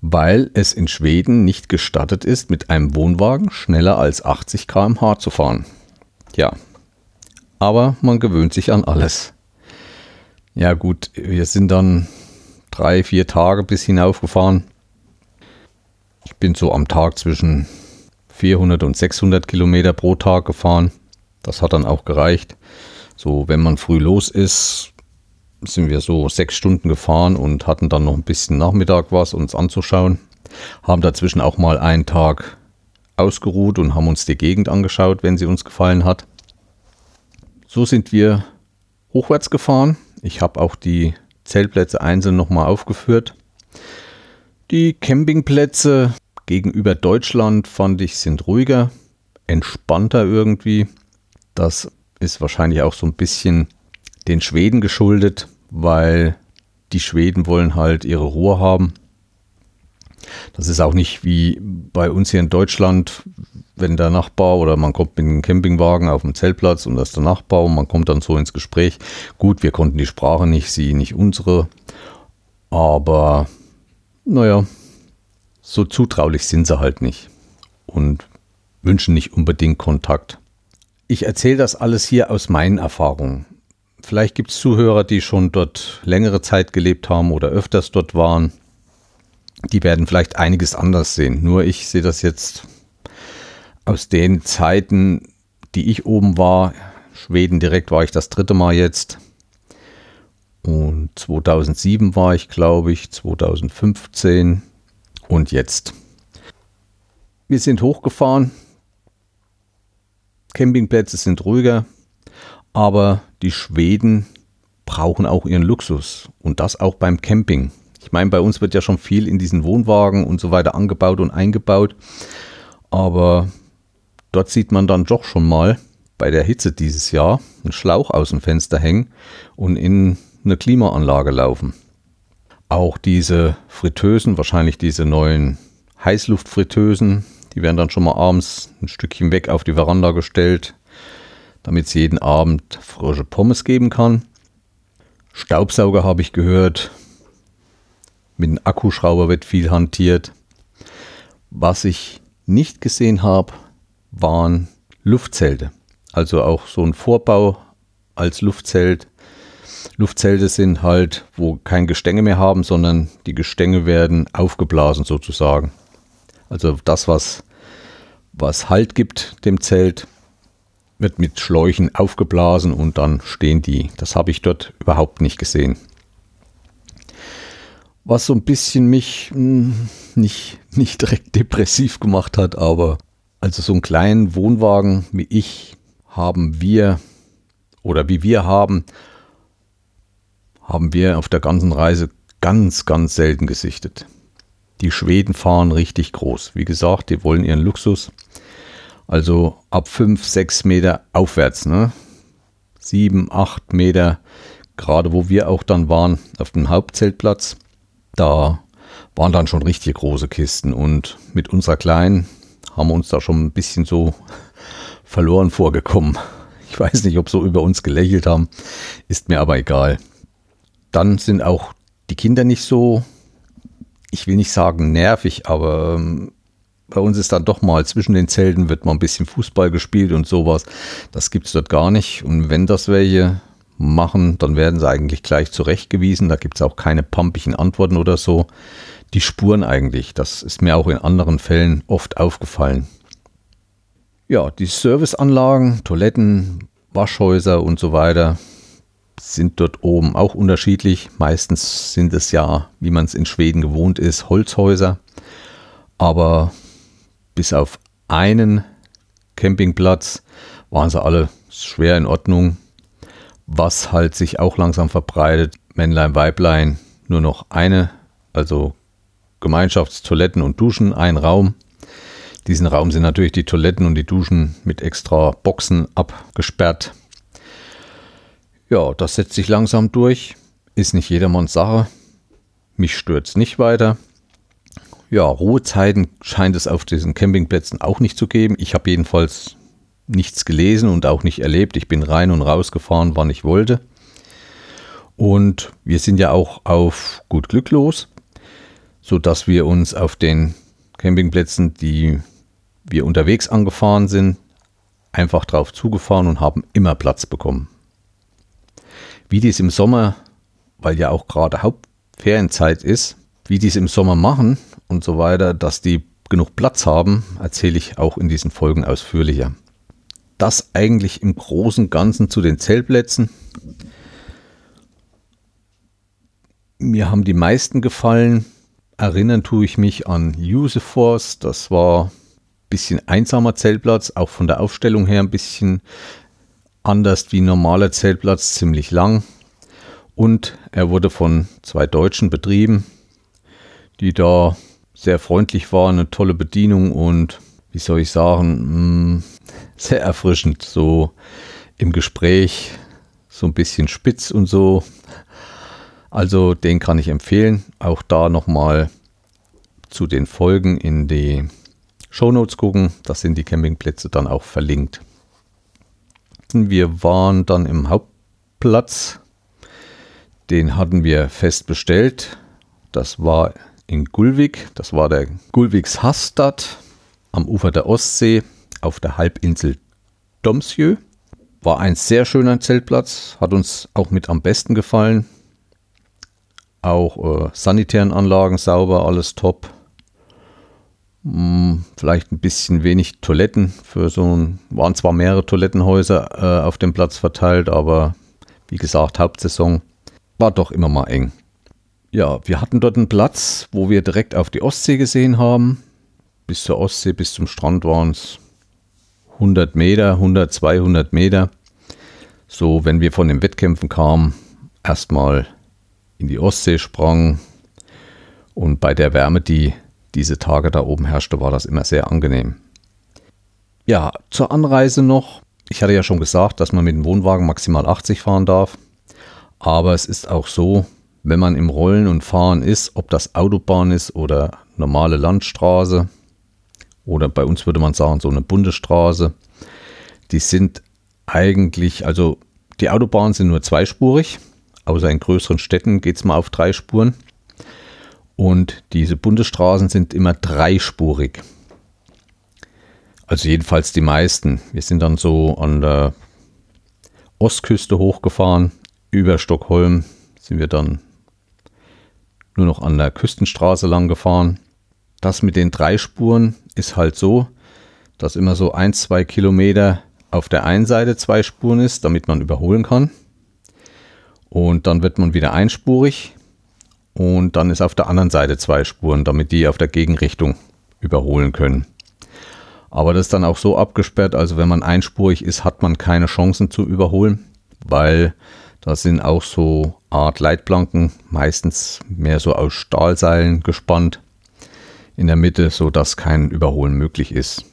Weil es in Schweden nicht gestattet ist, mit einem Wohnwagen schneller als 80 km/h zu fahren. Ja, aber man gewöhnt sich an alles. Ja gut, wir sind dann drei, vier Tage bis hinaufgefahren. Ich bin so am Tag zwischen 400 und 600 Kilometer pro Tag gefahren. Das hat dann auch gereicht. So, wenn man früh los ist, sind wir so sechs Stunden gefahren und hatten dann noch ein bisschen Nachmittag was uns anzuschauen. Haben dazwischen auch mal einen Tag ausgeruht und haben uns die Gegend angeschaut, wenn sie uns gefallen hat. So sind wir hochwärts gefahren. Ich habe auch die Zeltplätze einzeln nochmal aufgeführt. Die Campingplätze gegenüber Deutschland fand ich sind ruhiger, entspannter irgendwie. Das ist wahrscheinlich auch so ein bisschen den Schweden geschuldet, weil die Schweden wollen halt ihre Ruhe haben. Das ist auch nicht wie bei uns hier in Deutschland, wenn der Nachbar oder man kommt mit einem Campingwagen auf dem Zeltplatz und das ist der Nachbar und man kommt dann so ins Gespräch. Gut, wir konnten die Sprache nicht, sie nicht unsere, aber naja, so zutraulich sind sie halt nicht und wünschen nicht unbedingt Kontakt. Ich erzähle das alles hier aus meinen Erfahrungen. Vielleicht gibt es Zuhörer, die schon dort längere Zeit gelebt haben oder öfters dort waren. Die werden vielleicht einiges anders sehen. Nur ich sehe das jetzt aus den Zeiten, die ich oben war. Schweden direkt war ich das dritte Mal jetzt. Und 2007 war ich, glaube ich, 2015 und jetzt. Wir sind hochgefahren. Campingplätze sind ruhiger, aber die Schweden brauchen auch ihren Luxus und das auch beim Camping. Ich meine, bei uns wird ja schon viel in diesen Wohnwagen und so weiter angebaut und eingebaut, aber dort sieht man dann doch schon mal bei der Hitze dieses Jahr einen Schlauch aus dem Fenster hängen und in eine Klimaanlage laufen. Auch diese Fritteusen, wahrscheinlich diese neuen Heißluftfritteusen, die werden dann schon mal abends ein Stückchen weg auf die Veranda gestellt, damit es jeden Abend frische Pommes geben kann. Staubsauger habe ich gehört. Mit dem Akkuschrauber wird viel hantiert. Was ich nicht gesehen habe, waren Luftzelte. Also auch so ein Vorbau als Luftzelt Luftzelte sind halt, wo kein Gestänge mehr haben, sondern die Gestänge werden aufgeblasen sozusagen. Also das, was, was Halt gibt dem Zelt, wird mit Schläuchen aufgeblasen und dann stehen die. Das habe ich dort überhaupt nicht gesehen. Was so ein bisschen mich mh, hm, nicht, nicht direkt depressiv gemacht hat, aber also so einen kleinen Wohnwagen wie ich haben wir oder wie wir haben, haben wir auf der ganzen Reise ganz, ganz selten gesichtet. Die Schweden fahren richtig groß. Wie gesagt, die wollen ihren Luxus. Also ab 5, 6 Meter aufwärts. Ne? 7, 8 Meter, gerade wo wir auch dann waren, auf dem Hauptzeltplatz. Da waren dann schon richtig große Kisten und mit unserer kleinen haben wir uns da schon ein bisschen so verloren vorgekommen. Ich weiß nicht, ob so über uns gelächelt haben, ist mir aber egal. Dann sind auch die Kinder nicht so, ich will nicht sagen nervig, aber ähm, bei uns ist dann doch mal zwischen den Zelten wird mal ein bisschen Fußball gespielt und sowas. Das gibt es dort gar nicht. Und wenn das welche machen, dann werden sie eigentlich gleich zurechtgewiesen. Da gibt es auch keine pumpigen Antworten oder so. Die Spuren eigentlich, das ist mir auch in anderen Fällen oft aufgefallen. Ja, die Serviceanlagen, Toiletten, Waschhäuser und so weiter sind dort oben auch unterschiedlich. Meistens sind es ja, wie man es in Schweden gewohnt ist, Holzhäuser. Aber bis auf einen Campingplatz waren sie alle schwer in Ordnung. Was halt sich auch langsam verbreitet, Männlein, Weiblein, nur noch eine, also Gemeinschaftstoiletten und Duschen, ein Raum. Diesen Raum sind natürlich die Toiletten und die Duschen mit extra Boxen abgesperrt. Ja, das setzt sich langsam durch. Ist nicht jedermanns Sache. Mich stört es nicht weiter. Ja, Ruhezeiten scheint es auf diesen Campingplätzen auch nicht zu geben. Ich habe jedenfalls nichts gelesen und auch nicht erlebt. Ich bin rein und raus gefahren, wann ich wollte. Und wir sind ja auch auf gut Glück los, sodass wir uns auf den Campingplätzen, die wir unterwegs angefahren sind, einfach drauf zugefahren und haben immer Platz bekommen. Wie dies im Sommer, weil ja auch gerade Hauptferienzeit ist, wie dies im Sommer machen und so weiter, dass die genug Platz haben, erzähle ich auch in diesen Folgen ausführlicher. Das eigentlich im Großen und Ganzen zu den Zeltplätzen. Mir haben die meisten gefallen. Erinnern tue ich mich an Useforce. Das war bisschen einsamer Zeltplatz, auch von der Aufstellung her ein bisschen anders wie normaler Zeltplatz, ziemlich lang. Und er wurde von zwei Deutschen betrieben, die da sehr freundlich waren, eine tolle Bedienung und wie soll ich sagen, mm, sehr erfrischend, so im Gespräch, so ein bisschen spitz und so. Also den kann ich empfehlen. Auch da nochmal zu den Folgen in die Shownotes gucken, da sind die Campingplätze dann auch verlinkt. Wir waren dann im Hauptplatz, den hatten wir fest bestellt. Das war in Gulvik, das war der Gulviks Hastad am Ufer der Ostsee auf der Halbinsel Domsjö. War ein sehr schöner Zeltplatz, hat uns auch mit am besten gefallen. Auch äh, sanitären Anlagen sauber, alles top. Hm, vielleicht ein bisschen wenig Toiletten für so ein, waren zwar mehrere Toilettenhäuser äh, auf dem Platz verteilt, aber wie gesagt, Hauptsaison war doch immer mal eng. Ja, wir hatten dort einen Platz, wo wir direkt auf die Ostsee gesehen haben. Bis zur Ostsee, bis zum Strand waren es 100 Meter, 100, 200 Meter. So, wenn wir von den Wettkämpfen kamen, erstmal in die Ostsee sprangen und bei der Wärme, die diese Tage da oben herrschte, war das immer sehr angenehm. Ja, zur Anreise noch. Ich hatte ja schon gesagt, dass man mit dem Wohnwagen maximal 80 fahren darf. Aber es ist auch so, wenn man im Rollen und Fahren ist, ob das Autobahn ist oder normale Landstraße oder bei uns würde man sagen so eine Bundesstraße, die sind eigentlich, also die Autobahnen sind nur zweispurig, außer in größeren Städten geht es mal auf drei Spuren. Und diese Bundesstraßen sind immer dreispurig. Also jedenfalls die meisten. Wir sind dann so an der Ostküste hochgefahren. Über Stockholm sind wir dann nur noch an der Küstenstraße lang gefahren. Das mit den drei Spuren ist halt so, dass immer so ein, zwei Kilometer auf der einen Seite zwei Spuren ist, damit man überholen kann. Und dann wird man wieder einspurig und dann ist auf der anderen Seite zwei Spuren, damit die auf der Gegenrichtung überholen können. Aber das ist dann auch so abgesperrt, also wenn man einspurig ist, hat man keine Chancen zu überholen, weil da sind auch so Art Leitplanken, meistens mehr so aus Stahlseilen gespannt in der Mitte, so dass kein Überholen möglich ist.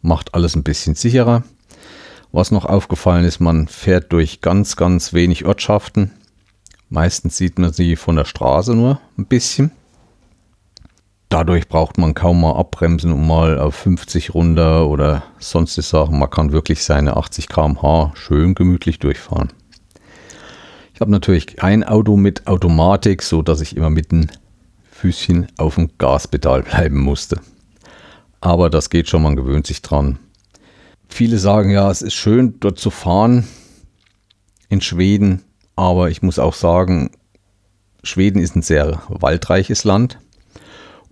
Macht alles ein bisschen sicherer. Was noch aufgefallen ist, man fährt durch ganz, ganz wenig Ortschaften. Meistens sieht man sie von der Straße nur ein bisschen. dadurch braucht man kaum mal abbremsen und mal auf 50 runter oder sonstige Sachen. Man kann wirklich seine 80 km/h schön gemütlich durchfahren. Ich habe natürlich ein Auto mit Automatik, so dass ich immer mit dem Füßchen auf dem Gaspedal bleiben musste. Aber das geht schon, man gewöhnt sich dran. Viele sagen ja, es ist schön dort zu fahren in Schweden, aber ich muss auch sagen, Schweden ist ein sehr waldreiches Land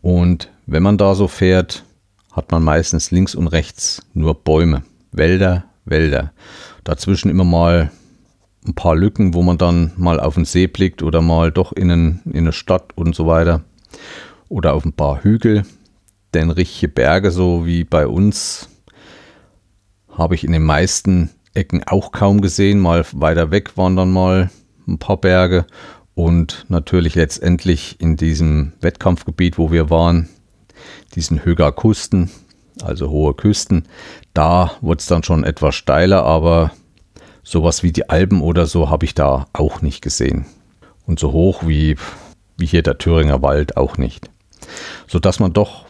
und wenn man da so fährt, hat man meistens links und rechts nur Bäume, Wälder, Wälder. Dazwischen immer mal ein paar Lücken, wo man dann mal auf den See blickt oder mal doch in, einen, in eine Stadt und so weiter. Oder auf ein paar Hügel. Denn richtige Berge, so wie bei uns, habe ich in den meisten Ecken auch kaum gesehen. Mal weiter weg waren dann mal ein paar Berge. Und natürlich letztendlich in diesem Wettkampfgebiet, wo wir waren, diesen Höger Kusten, also hohe Küsten, da wurde es dann schon etwas steiler, aber sowas wie die Alpen oder so habe ich da auch nicht gesehen. Und so hoch wie, wie hier der Thüringer Wald auch nicht. Sodass man doch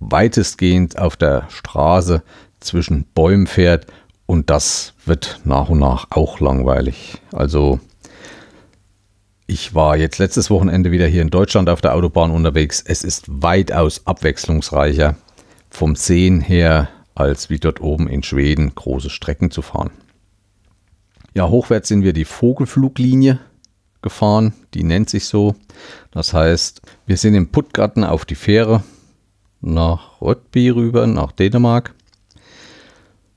weitestgehend auf der Straße zwischen Bäumen fährt und das wird nach und nach auch langweilig. Also ich war jetzt letztes Wochenende wieder hier in Deutschland auf der Autobahn unterwegs. Es ist weitaus abwechslungsreicher vom Sehen her, als wie dort oben in Schweden große Strecken zu fahren. Ja, hochwärts sind wir die Vogelfluglinie gefahren, die nennt sich so. Das heißt, wir sind in Puttgarten auf die Fähre nach Röttby rüber, nach Dänemark.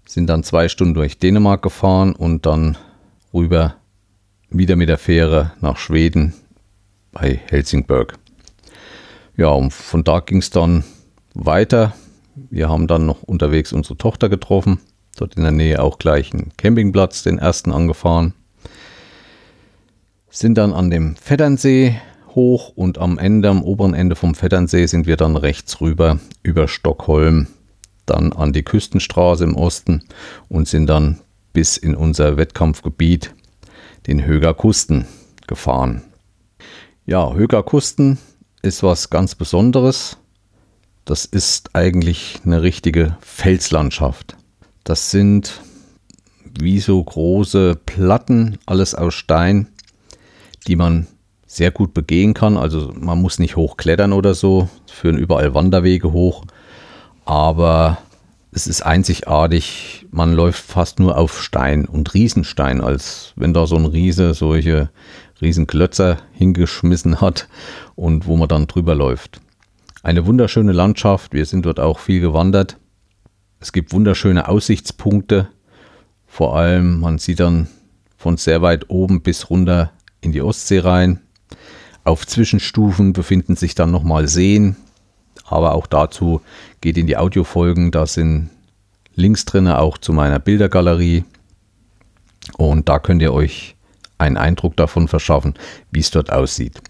Sind dann zwei Stunden durch Dänemark gefahren und dann rüber wieder mit der Fähre nach Schweden bei Helsingborg. Ja, und von da ging es dann weiter. Wir haben dann noch unterwegs unsere Tochter getroffen. Dort in der Nähe auch gleich einen Campingplatz, den ersten angefahren. Sind dann an dem Vetternsee hoch und am Ende, am oberen Ende vom Vetternsee sind wir dann rechts rüber über Stockholm, dann an die Küstenstraße im Osten und sind dann bis in unser Wettkampfgebiet den Höger Kusten gefahren. Ja, Höger Kusten ist was ganz Besonderes. Das ist eigentlich eine richtige Felslandschaft. Das sind wie so große Platten, alles aus Stein, die man sehr gut begehen kann. Also man muss nicht hochklettern oder so, es führen überall Wanderwege hoch, aber es ist einzigartig. Man läuft fast nur auf Stein und Riesenstein, als wenn da so ein Riese solche Riesenklötzer hingeschmissen hat und wo man dann drüber läuft. Eine wunderschöne Landschaft. Wir sind dort auch viel gewandert. Es gibt wunderschöne Aussichtspunkte. Vor allem, man sieht dann von sehr weit oben bis runter in die Ostsee rein. Auf Zwischenstufen befinden sich dann nochmal Seen, aber auch dazu geht in die Audiofolgen. Da sind Links drin, auch zu meiner Bildergalerie. Und da könnt ihr euch einen Eindruck davon verschaffen, wie es dort aussieht.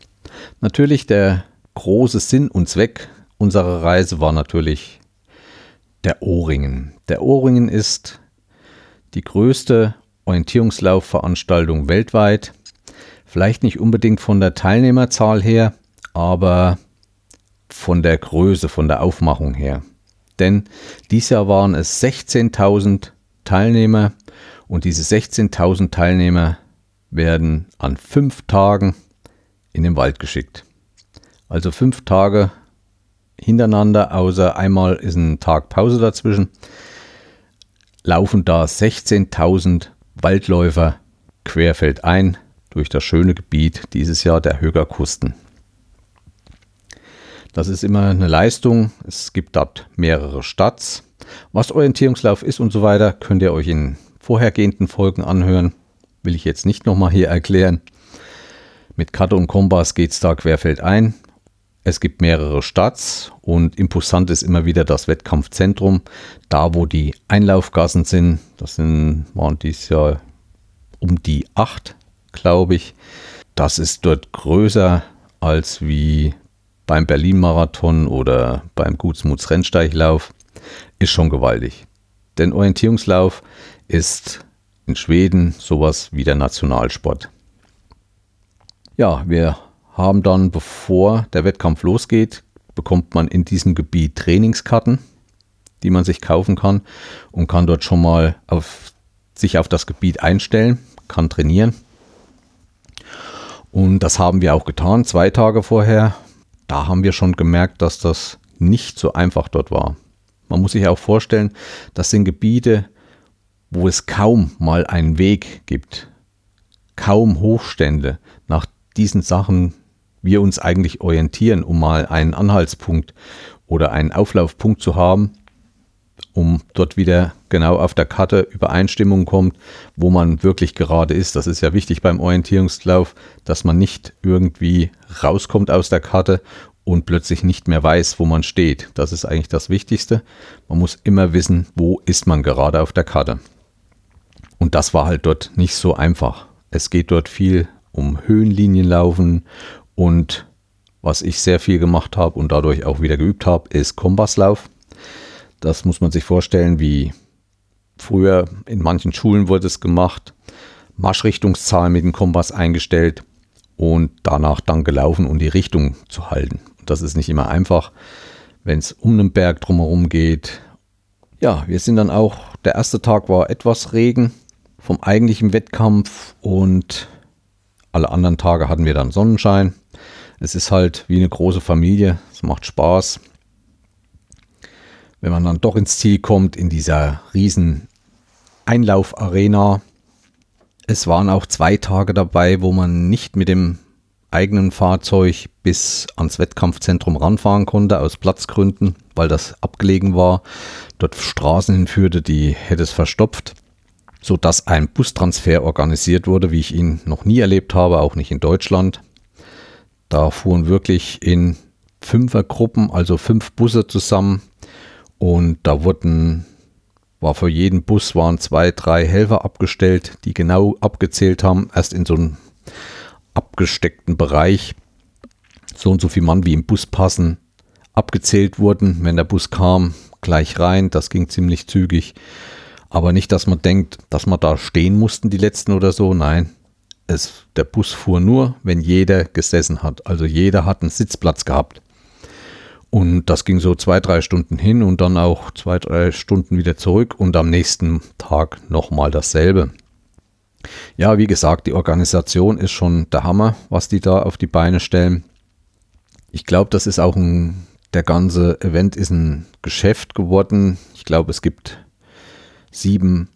Natürlich der große Sinn und Zweck unserer Reise war natürlich der Ohrringen. Der Ohrringen ist die größte Orientierungslaufveranstaltung weltweit. Vielleicht nicht unbedingt von der Teilnehmerzahl her, aber von der Größe, von der Aufmachung her. Denn dieses Jahr waren es 16.000 Teilnehmer und diese 16.000 Teilnehmer werden an fünf Tagen in den Wald geschickt. Also fünf Tage hintereinander, außer einmal ist ein Tag Pause dazwischen, laufen da 16.000 Waldläufer querfeldein durch das schöne Gebiet dieses Jahr der Högerkusten. Das ist immer eine Leistung. Es gibt dort mehrere Stats. Was Orientierungslauf ist und so weiter, könnt ihr euch in vorhergehenden Folgen anhören. Will ich jetzt nicht nochmal hier erklären. Mit Karte und Kompass geht es da querfeldein. Es gibt mehrere Starts und imposant ist immer wieder das Wettkampfzentrum, da wo die Einlaufgassen sind. Das sind, waren dieses Jahr um die acht, glaube ich. Das ist dort größer als wie beim Berlin-Marathon oder beim Gutsmuts Rennsteiglauf ist schon gewaltig. Denn Orientierungslauf ist in Schweden sowas wie der Nationalsport. Ja, wir haben dann, bevor der Wettkampf losgeht, bekommt man in diesem Gebiet Trainingskarten, die man sich kaufen kann und kann dort schon mal auf, sich auf das Gebiet einstellen, kann trainieren. Und das haben wir auch getan, zwei Tage vorher. Da haben wir schon gemerkt, dass das nicht so einfach dort war. Man muss sich auch vorstellen, das sind Gebiete, wo es kaum mal einen Weg gibt, kaum Hochstände. Nach diesen Sachen wir uns eigentlich orientieren, um mal einen Anhaltspunkt oder einen Auflaufpunkt zu haben, um dort wieder genau auf der Karte Übereinstimmung kommt, wo man wirklich gerade ist. Das ist ja wichtig beim Orientierungslauf, dass man nicht irgendwie rauskommt aus der Karte und plötzlich nicht mehr weiß, wo man steht. Das ist eigentlich das Wichtigste. Man muss immer wissen, wo ist man gerade auf der Karte. Und das war halt dort nicht so einfach. Es geht dort viel um Höhenlinienlaufen und was ich sehr viel gemacht habe und dadurch auch wieder geübt habe, ist Kompasslauf. Das muss man sich vorstellen, wie früher in manchen Schulen wurde es gemacht. Marschrichtungszahl mit dem Kompass eingestellt und danach dann gelaufen, um die Richtung zu halten. Das ist nicht immer einfach, wenn es um einen Berg drumherum geht. Ja, wir sind dann auch, der erste Tag war etwas Regen vom eigentlichen Wettkampf und alle anderen Tage hatten wir dann Sonnenschein. Es ist halt wie eine große Familie. Es macht Spaß. Wenn man dann doch ins Ziel kommt, in dieser riesen Einlaufarena. Es waren auch zwei Tage dabei, wo man nicht mit dem eigenen Fahrzeug bis ans Wettkampfzentrum ranfahren konnte, aus Platzgründen, weil das abgelegen war, dort Straßen hinführte, die hätte es verstopft, sodass ein Bustransfer organisiert wurde, wie ich ihn noch nie erlebt habe, auch nicht in Deutschland. Da fuhren wirklich in Fünfergruppen, also fünf Busse zusammen. Und da wurden, war für jeden Bus waren zwei, drei Helfer abgestellt, die genau abgezählt haben, erst in so einem abgesteckten Bereich, so und so viel Mann wie im Bus passen, abgezählt wurden. Wenn der Bus kam, gleich rein. Das ging ziemlich zügig. Aber nicht, dass man denkt, dass man da stehen mussten, die letzten oder so. Nein, es, der Bus fuhr nur, wenn jeder gesessen hat. Also jeder hat einen Sitzplatz gehabt. Und das ging so zwei, drei Stunden hin und dann auch zwei, drei Stunden wieder zurück und am nächsten Tag nochmal dasselbe. Ja, wie gesagt, die Organisation ist schon der Hammer, was die da auf die Beine stellen. Ich glaube, das ist auch ein, der ganze Event ist ein Geschäft geworden. Ich glaube, es gibt sieben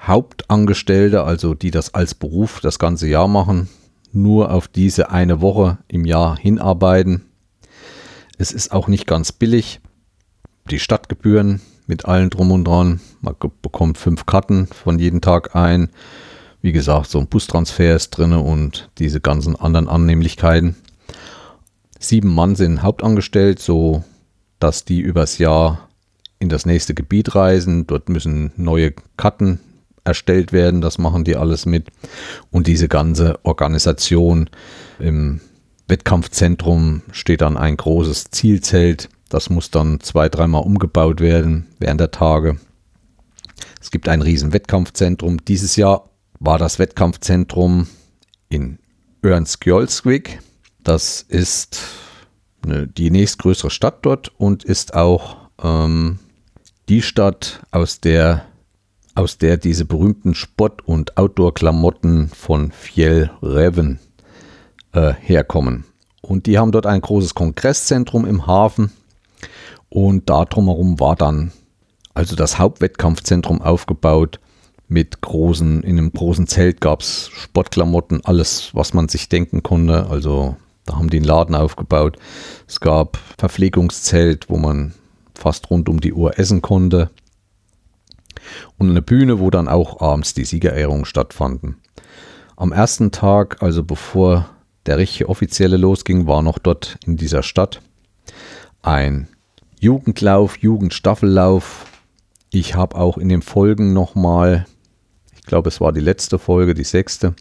Hauptangestellte, also die das als Beruf das ganze Jahr machen, nur auf diese eine Woche im Jahr hinarbeiten. Es ist auch nicht ganz billig. Die Stadtgebühren mit allen drum und dran. Man bekommt fünf Karten von jedem Tag ein. Wie gesagt, so ein Bustransfer ist drin und diese ganzen anderen Annehmlichkeiten. Sieben Mann sind hauptangestellt, so dass die übers Jahr in das nächste Gebiet reisen. Dort müssen neue Karten erstellt werden. Das machen die alles mit. Und diese ganze Organisation im Wettkampfzentrum steht dann ein großes Zielzelt. Das muss dann zwei, dreimal umgebaut werden während der Tage. Es gibt ein riesen Wettkampfzentrum. Dieses Jahr war das Wettkampfzentrum in Örnskjöldskvik. Das ist eine, die nächstgrößere Stadt dort und ist auch ähm, die Stadt, aus der aus der diese berühmten Sport- und Outdoor-Klamotten von Fjell Reven äh, herkommen. Und die haben dort ein großes Kongresszentrum im Hafen. Und da drumherum war dann also das Hauptwettkampfzentrum aufgebaut mit großen, in einem großen Zelt gab es Sportklamotten, alles, was man sich denken konnte. Also da haben die einen Laden aufgebaut. Es gab Verpflegungszelt, wo man fast rund um die Uhr essen konnte und eine Bühne, wo dann auch abends die Siegerehrungen stattfanden. Am ersten Tag, also bevor der richtige offizielle losging, war noch dort in dieser Stadt ein Jugendlauf, Jugendstaffellauf. Ich habe auch in den Folgen nochmal, ich glaube es war die letzte Folge, die sechste,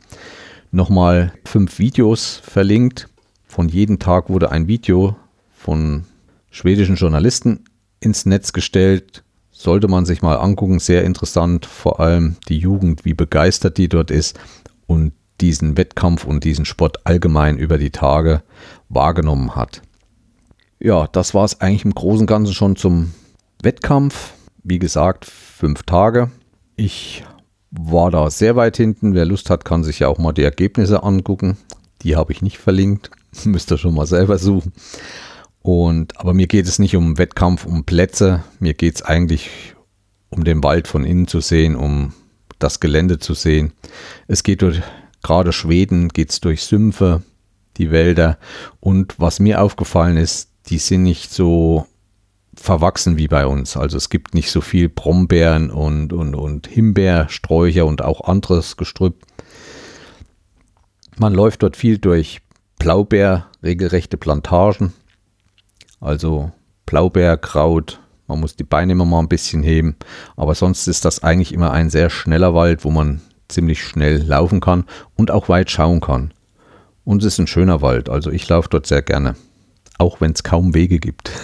nochmal fünf Videos verlinkt. Von jedem Tag wurde ein Video von schwedischen Journalisten ins Netz gestellt, sollte man sich mal angucken. Sehr interessant, vor allem die Jugend, wie begeistert die dort ist und diesen Wettkampf und diesen Sport allgemein über die Tage wahrgenommen hat. Ja, das war es eigentlich im Großen und Ganzen schon zum Wettkampf. Wie gesagt, fünf Tage. Ich war da sehr weit hinten. Wer Lust hat, kann sich ja auch mal die Ergebnisse angucken. Die habe ich nicht verlinkt. Müsst ihr schon mal selber suchen. Und, aber mir geht es nicht um Wettkampf, um Plätze. Mir geht es eigentlich um den Wald von innen zu sehen, um das Gelände zu sehen. Es geht gerade Schweden, geht es durch Sümpfe, die Wälder. Und was mir aufgefallen ist, die sind nicht so verwachsen wie bei uns. Also es gibt nicht so viel Brombeeren und, und, und Himbeersträucher und auch anderes Gestrüpp. Man läuft dort viel durch Blaubeer, regelrechte Plantagen. Also Blaubeerkraut, man muss die Beine immer mal ein bisschen heben. Aber sonst ist das eigentlich immer ein sehr schneller Wald, wo man ziemlich schnell laufen kann und auch weit schauen kann. Und es ist ein schöner Wald, also ich laufe dort sehr gerne. Auch wenn es kaum Wege gibt.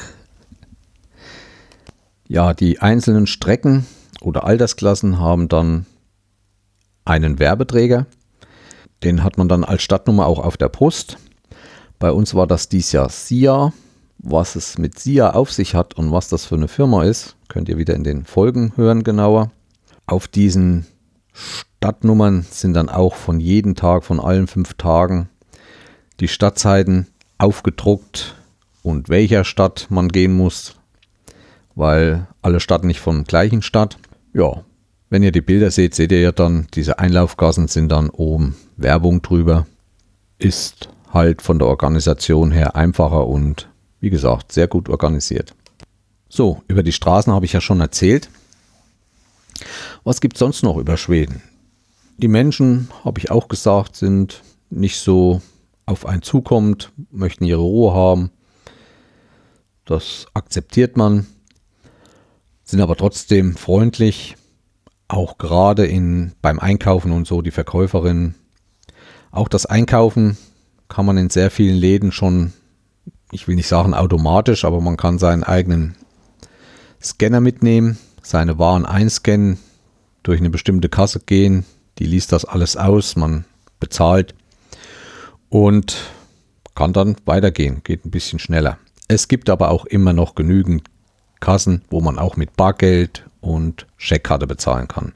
Ja, die einzelnen Strecken oder Altersklassen haben dann einen Werbeträger. Den hat man dann als Stadtnummer auch auf der Brust. Bei uns war das dies Jahr SIA. Was es mit SIA auf sich hat und was das für eine Firma ist, könnt ihr wieder in den Folgen hören genauer. Auf diesen Stadtnummern sind dann auch von jedem Tag, von allen fünf Tagen, die Stadtzeiten aufgedruckt und welcher Stadt man gehen muss, weil alle starten nicht von gleichen Stadt. Ja, wenn ihr die Bilder seht, seht ihr ja dann, diese Einlaufgassen sind dann oben Werbung drüber. Ist halt von der Organisation her einfacher und wie gesagt, sehr gut organisiert. So, über die Straßen habe ich ja schon erzählt. Was gibt es sonst noch über Schweden? Die Menschen, habe ich auch gesagt, sind nicht so auf einen zukommt, möchten ihre Ruhe haben. Das akzeptiert man, sind aber trotzdem freundlich, auch gerade in, beim Einkaufen und so, die Verkäuferin. Auch das Einkaufen kann man in sehr vielen Läden schon ich will nicht sagen automatisch, aber man kann seinen eigenen Scanner mitnehmen, seine Waren einscannen, durch eine bestimmte Kasse gehen, die liest das alles aus, man bezahlt und kann dann weitergehen, geht ein bisschen schneller. Es gibt aber auch immer noch genügend Kassen, wo man auch mit Bargeld und Scheckkarte bezahlen kann.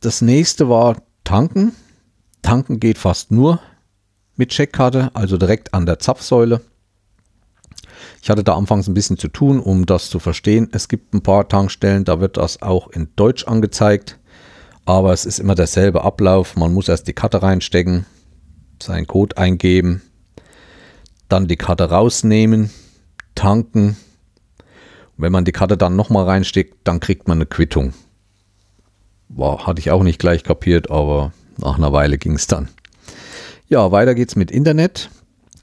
Das nächste war Tanken. Tanken geht fast nur mit Scheckkarte, also direkt an der Zapfsäule. Ich hatte da anfangs ein bisschen zu tun, um das zu verstehen. Es gibt ein paar Tankstellen, da wird das auch in Deutsch angezeigt. Aber es ist immer derselbe Ablauf. Man muss erst die Karte reinstecken, seinen Code eingeben, dann die Karte rausnehmen, tanken. Und wenn man die Karte dann nochmal reinsteckt, dann kriegt man eine Quittung. War, hatte ich auch nicht gleich kapiert, aber nach einer Weile ging es dann. Ja, weiter geht's mit Internet.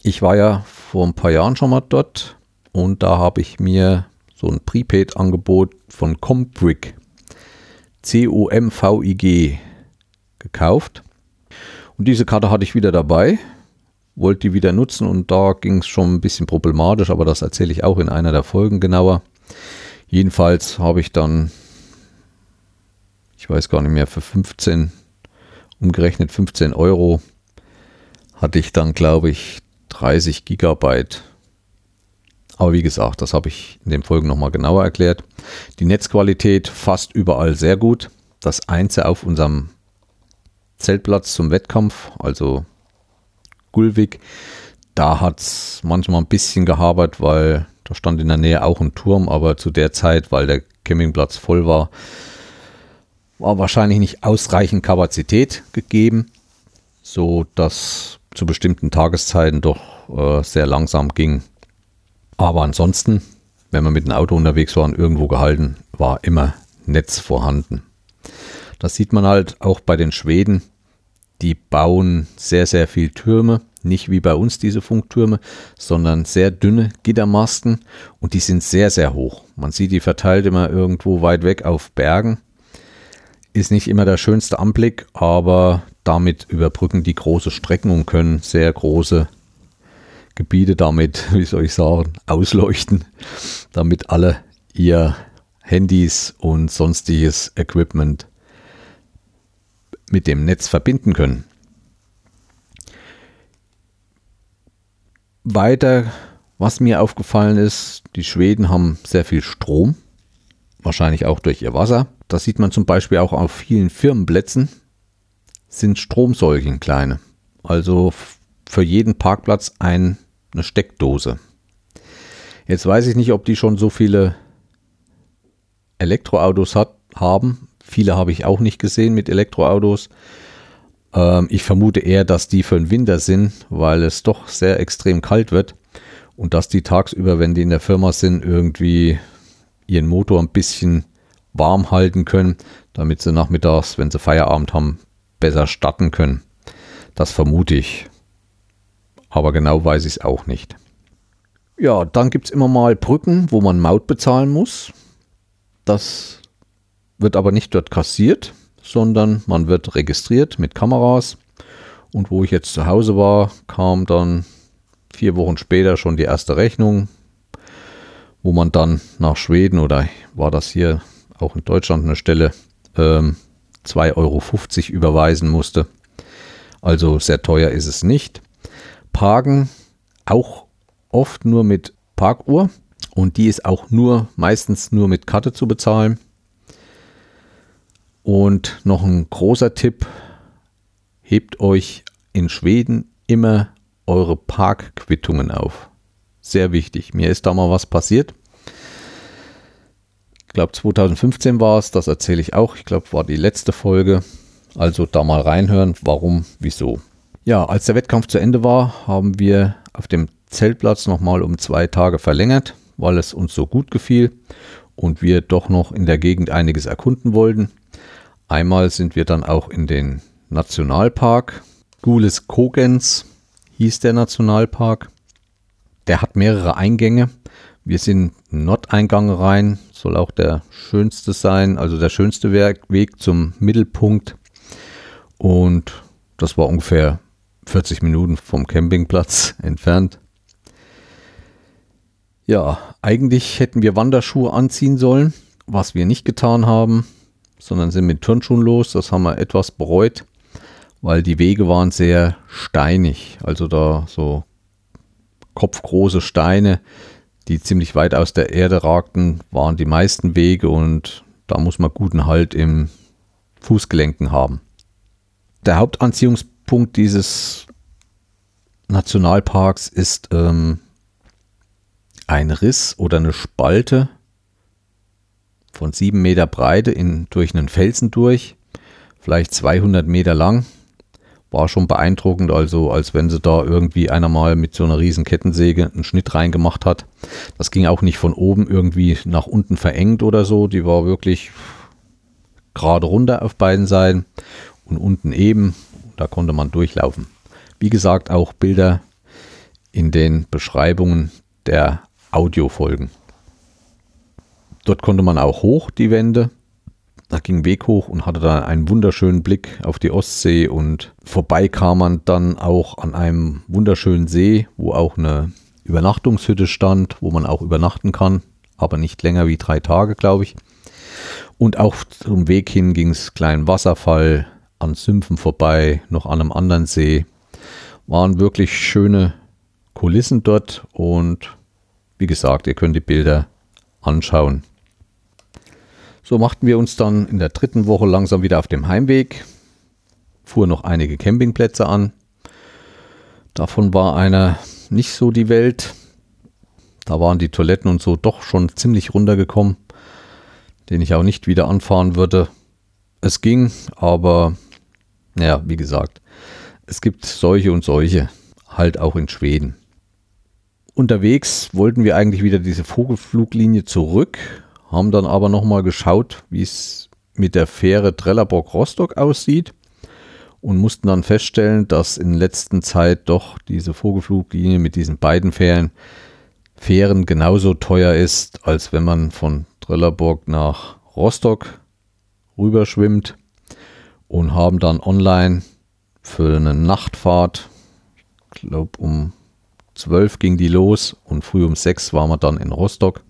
Ich war ja vor ein paar Jahren schon mal dort und da habe ich mir so ein Prepaid-Angebot von Compvig, C-O-M-V-I-G, gekauft. Und diese Karte hatte ich wieder dabei, wollte die wieder nutzen und da ging es schon ein bisschen problematisch, aber das erzähle ich auch in einer der Folgen genauer. Jedenfalls habe ich dann, ich weiß gar nicht mehr, für 15, umgerechnet 15 Euro, hatte ich dann, glaube ich, 30 Gigabyte aber wie gesagt, das habe ich in den Folgen nochmal genauer erklärt. Die Netzqualität fast überall sehr gut. Das Einzige auf unserem Zeltplatz zum Wettkampf, also Gulvik, da hat es manchmal ein bisschen gehabert, weil da stand in der Nähe auch ein Turm, aber zu der Zeit, weil der Campingplatz voll war, war wahrscheinlich nicht ausreichend Kapazität gegeben, so dass zu bestimmten Tageszeiten doch äh, sehr langsam ging. Aber ansonsten, wenn man mit dem Auto unterwegs war und irgendwo gehalten, war immer Netz vorhanden. Das sieht man halt auch bei den Schweden. Die bauen sehr, sehr viel Türme. Nicht wie bei uns diese Funktürme, sondern sehr dünne Gittermasten und die sind sehr, sehr hoch. Man sieht die verteilt immer irgendwo weit weg auf Bergen. Ist nicht immer der schönste Anblick, aber damit überbrücken die große Strecken und können sehr große Gebiete damit, wie soll ich sagen, ausleuchten, damit alle ihr Handys und sonstiges Equipment mit dem Netz verbinden können. Weiter Was mir aufgefallen ist, die Schweden haben sehr viel Strom, wahrscheinlich auch durch ihr Wasser. Das sieht man zum Beispiel auch auf vielen Firmenplätzen, sind Stromsäulchen kleine. Also für jeden Parkplatz ein, eine Steckdose. Jetzt weiß ich nicht, ob die schon so viele Elektroautos hat, haben. Viele habe ich auch nicht gesehen mit Elektroautos. Ähm, ich vermute eher, dass die für den Winter sind, weil es doch sehr extrem kalt wird und dass die tagsüber, wenn die in der Firma sind, irgendwie ihren Motor ein bisschen warm halten können, damit sie nachmittags, wenn sie Feierabend haben, besser starten können. Das vermute ich. Aber genau weiß ich es auch nicht. Ja, dann gibt es immer mal Brücken, wo man Maut bezahlen muss. Das wird aber nicht dort kassiert, sondern man wird registriert mit Kameras. Und wo ich jetzt zu Hause war, kam dann vier Wochen später schon die erste Rechnung, wo man dann nach Schweden oder war das hier auch in Deutschland eine Stelle, ähm, 2,50 Euro überweisen musste. Also sehr teuer ist es nicht. Parken auch oft nur mit Parkuhr und die ist auch nur meistens nur mit Karte zu bezahlen. Und noch ein großer Tipp, hebt euch in Schweden immer eure Parkquittungen auf. Sehr wichtig. Mir ist da mal was passiert. Ich glaube 2015 war es, das erzähle ich auch. Ich glaube, war die letzte Folge. Also da mal reinhören, warum, wieso. Ja, als der Wettkampf zu Ende war, haben wir auf dem Zeltplatz nochmal um zwei Tage verlängert, weil es uns so gut gefiel und wir doch noch in der Gegend einiges erkunden wollten. Einmal sind wir dann auch in den Nationalpark. Gules Kogens hieß der Nationalpark. Der hat mehrere Eingänge. Wir sind Nordeingang rein, soll auch der schönste sein, also der schönste Weg zum Mittelpunkt. Und das war ungefähr 40 Minuten vom Campingplatz entfernt. Ja, eigentlich hätten wir Wanderschuhe anziehen sollen, was wir nicht getan haben sondern sind mit Turnschuhen los. Das haben wir etwas bereut, weil die Wege waren sehr steinig. Also da so kopfgroße Steine, die ziemlich weit aus der Erde ragten, waren die meisten Wege und da muss man guten Halt im Fußgelenken haben. Der Hauptanziehungspunkt dieses Nationalparks ist ähm, ein Riss oder eine Spalte von sieben Meter Breite in, durch einen Felsen durch, vielleicht 200 Meter lang. War schon beeindruckend, also als wenn sie da irgendwie einer mal mit so einer riesen Kettensäge einen Schnitt reingemacht hat. Das ging auch nicht von oben irgendwie nach unten verengt oder so. Die war wirklich gerade runter auf beiden Seiten und unten eben. Da konnte man durchlaufen. Wie gesagt, auch Bilder in den Beschreibungen der Audiofolgen. Dort konnte man auch hoch, die Wände. Da ging Weg hoch und hatte dann einen wunderschönen Blick auf die Ostsee und vorbei kam man dann auch an einem wunderschönen See, wo auch eine Übernachtungshütte stand, wo man auch übernachten kann, aber nicht länger wie drei Tage, glaube ich. Und auch zum Weg hin ging es kleinen Wasserfall an Sümpfen vorbei, noch an einem anderen See. Waren wirklich schöne Kulissen dort und wie gesagt, ihr könnt die Bilder anschauen. So machten wir uns dann in der dritten Woche langsam wieder auf dem Heimweg, fuhren noch einige Campingplätze an. Davon war einer nicht so die Welt. Da waren die Toiletten und so doch schon ziemlich runtergekommen, den ich auch nicht wieder anfahren würde. Es ging, aber naja, wie gesagt, es gibt solche und solche, halt auch in Schweden. Unterwegs wollten wir eigentlich wieder diese Vogelfluglinie zurück, haben dann aber nochmal geschaut, wie es mit der Fähre Trelleborg-Rostock aussieht und mussten dann feststellen, dass in letzter Zeit doch diese Vogelfluglinie mit diesen beiden Fähren, Fähren genauso teuer ist, als wenn man von Trelleborg nach Rostock rüberschwimmt und haben dann online für eine Nachtfahrt, ich glaube um 12 ging die los und früh um 6 waren wir dann in Rostock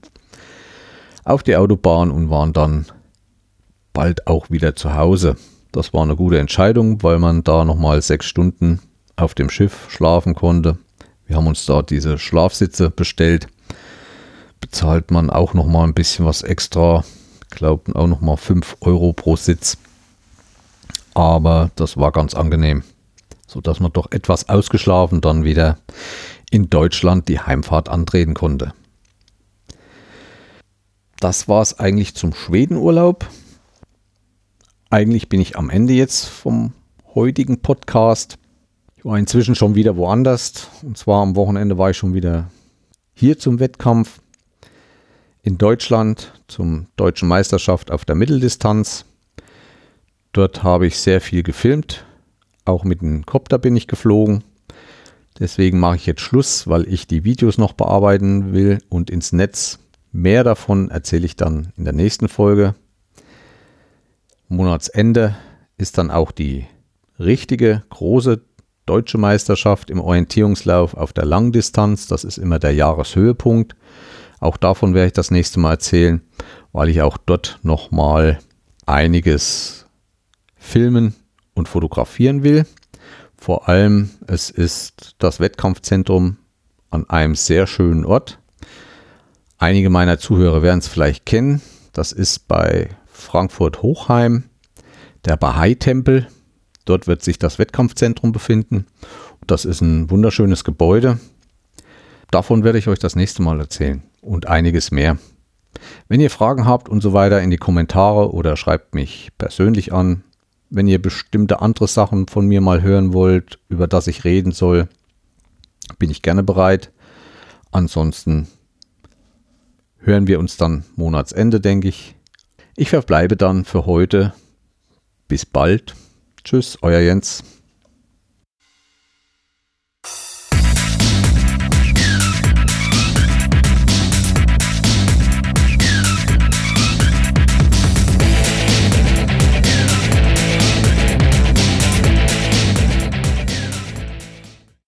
auf die Autobahn und waren dann bald auch wieder zu Hause. Das war eine gute Entscheidung, weil man da nochmal sechs Stunden auf dem Schiff schlafen konnte. Wir haben uns dort diese Schlafsitze bestellt. Bezahlt man auch noch mal ein bisschen was extra. Glaube auch noch mal 5 Euro pro Sitz. Aber das war ganz angenehm, sodass man doch etwas ausgeschlafen dann wieder in Deutschland die Heimfahrt antreten konnte. Das war es eigentlich zum Schwedenurlaub. Eigentlich bin ich am Ende jetzt vom heutigen Podcast. Ich war inzwischen schon wieder woanders. Und zwar am Wochenende war ich schon wieder hier zum Wettkampf in Deutschland zum deutschen Meisterschaft auf der Mitteldistanz. Dort habe ich sehr viel gefilmt. Auch mit dem Kopter bin ich geflogen. Deswegen mache ich jetzt Schluss, weil ich die Videos noch bearbeiten will und ins Netz. Mehr davon erzähle ich dann in der nächsten Folge. Monatsende ist dann auch die richtige große deutsche Meisterschaft im Orientierungslauf auf der Langdistanz. Das ist immer der Jahreshöhepunkt. Auch davon werde ich das nächste Mal erzählen, weil ich auch dort nochmal einiges filmen und fotografieren will. Vor allem, es ist das Wettkampfzentrum an einem sehr schönen Ort. Einige meiner Zuhörer werden es vielleicht kennen. Das ist bei Frankfurt Hochheim, der Bahai-Tempel. Dort wird sich das Wettkampfzentrum befinden. Das ist ein wunderschönes Gebäude. Davon werde ich euch das nächste Mal erzählen und einiges mehr. Wenn ihr Fragen habt und so weiter in die Kommentare oder schreibt mich persönlich an. Wenn ihr bestimmte andere Sachen von mir mal hören wollt, über das ich reden soll, bin ich gerne bereit. Ansonsten hören wir uns dann Monatsende, denke ich. Ich verbleibe dann für heute. Bis bald. Tschüss, euer Jens.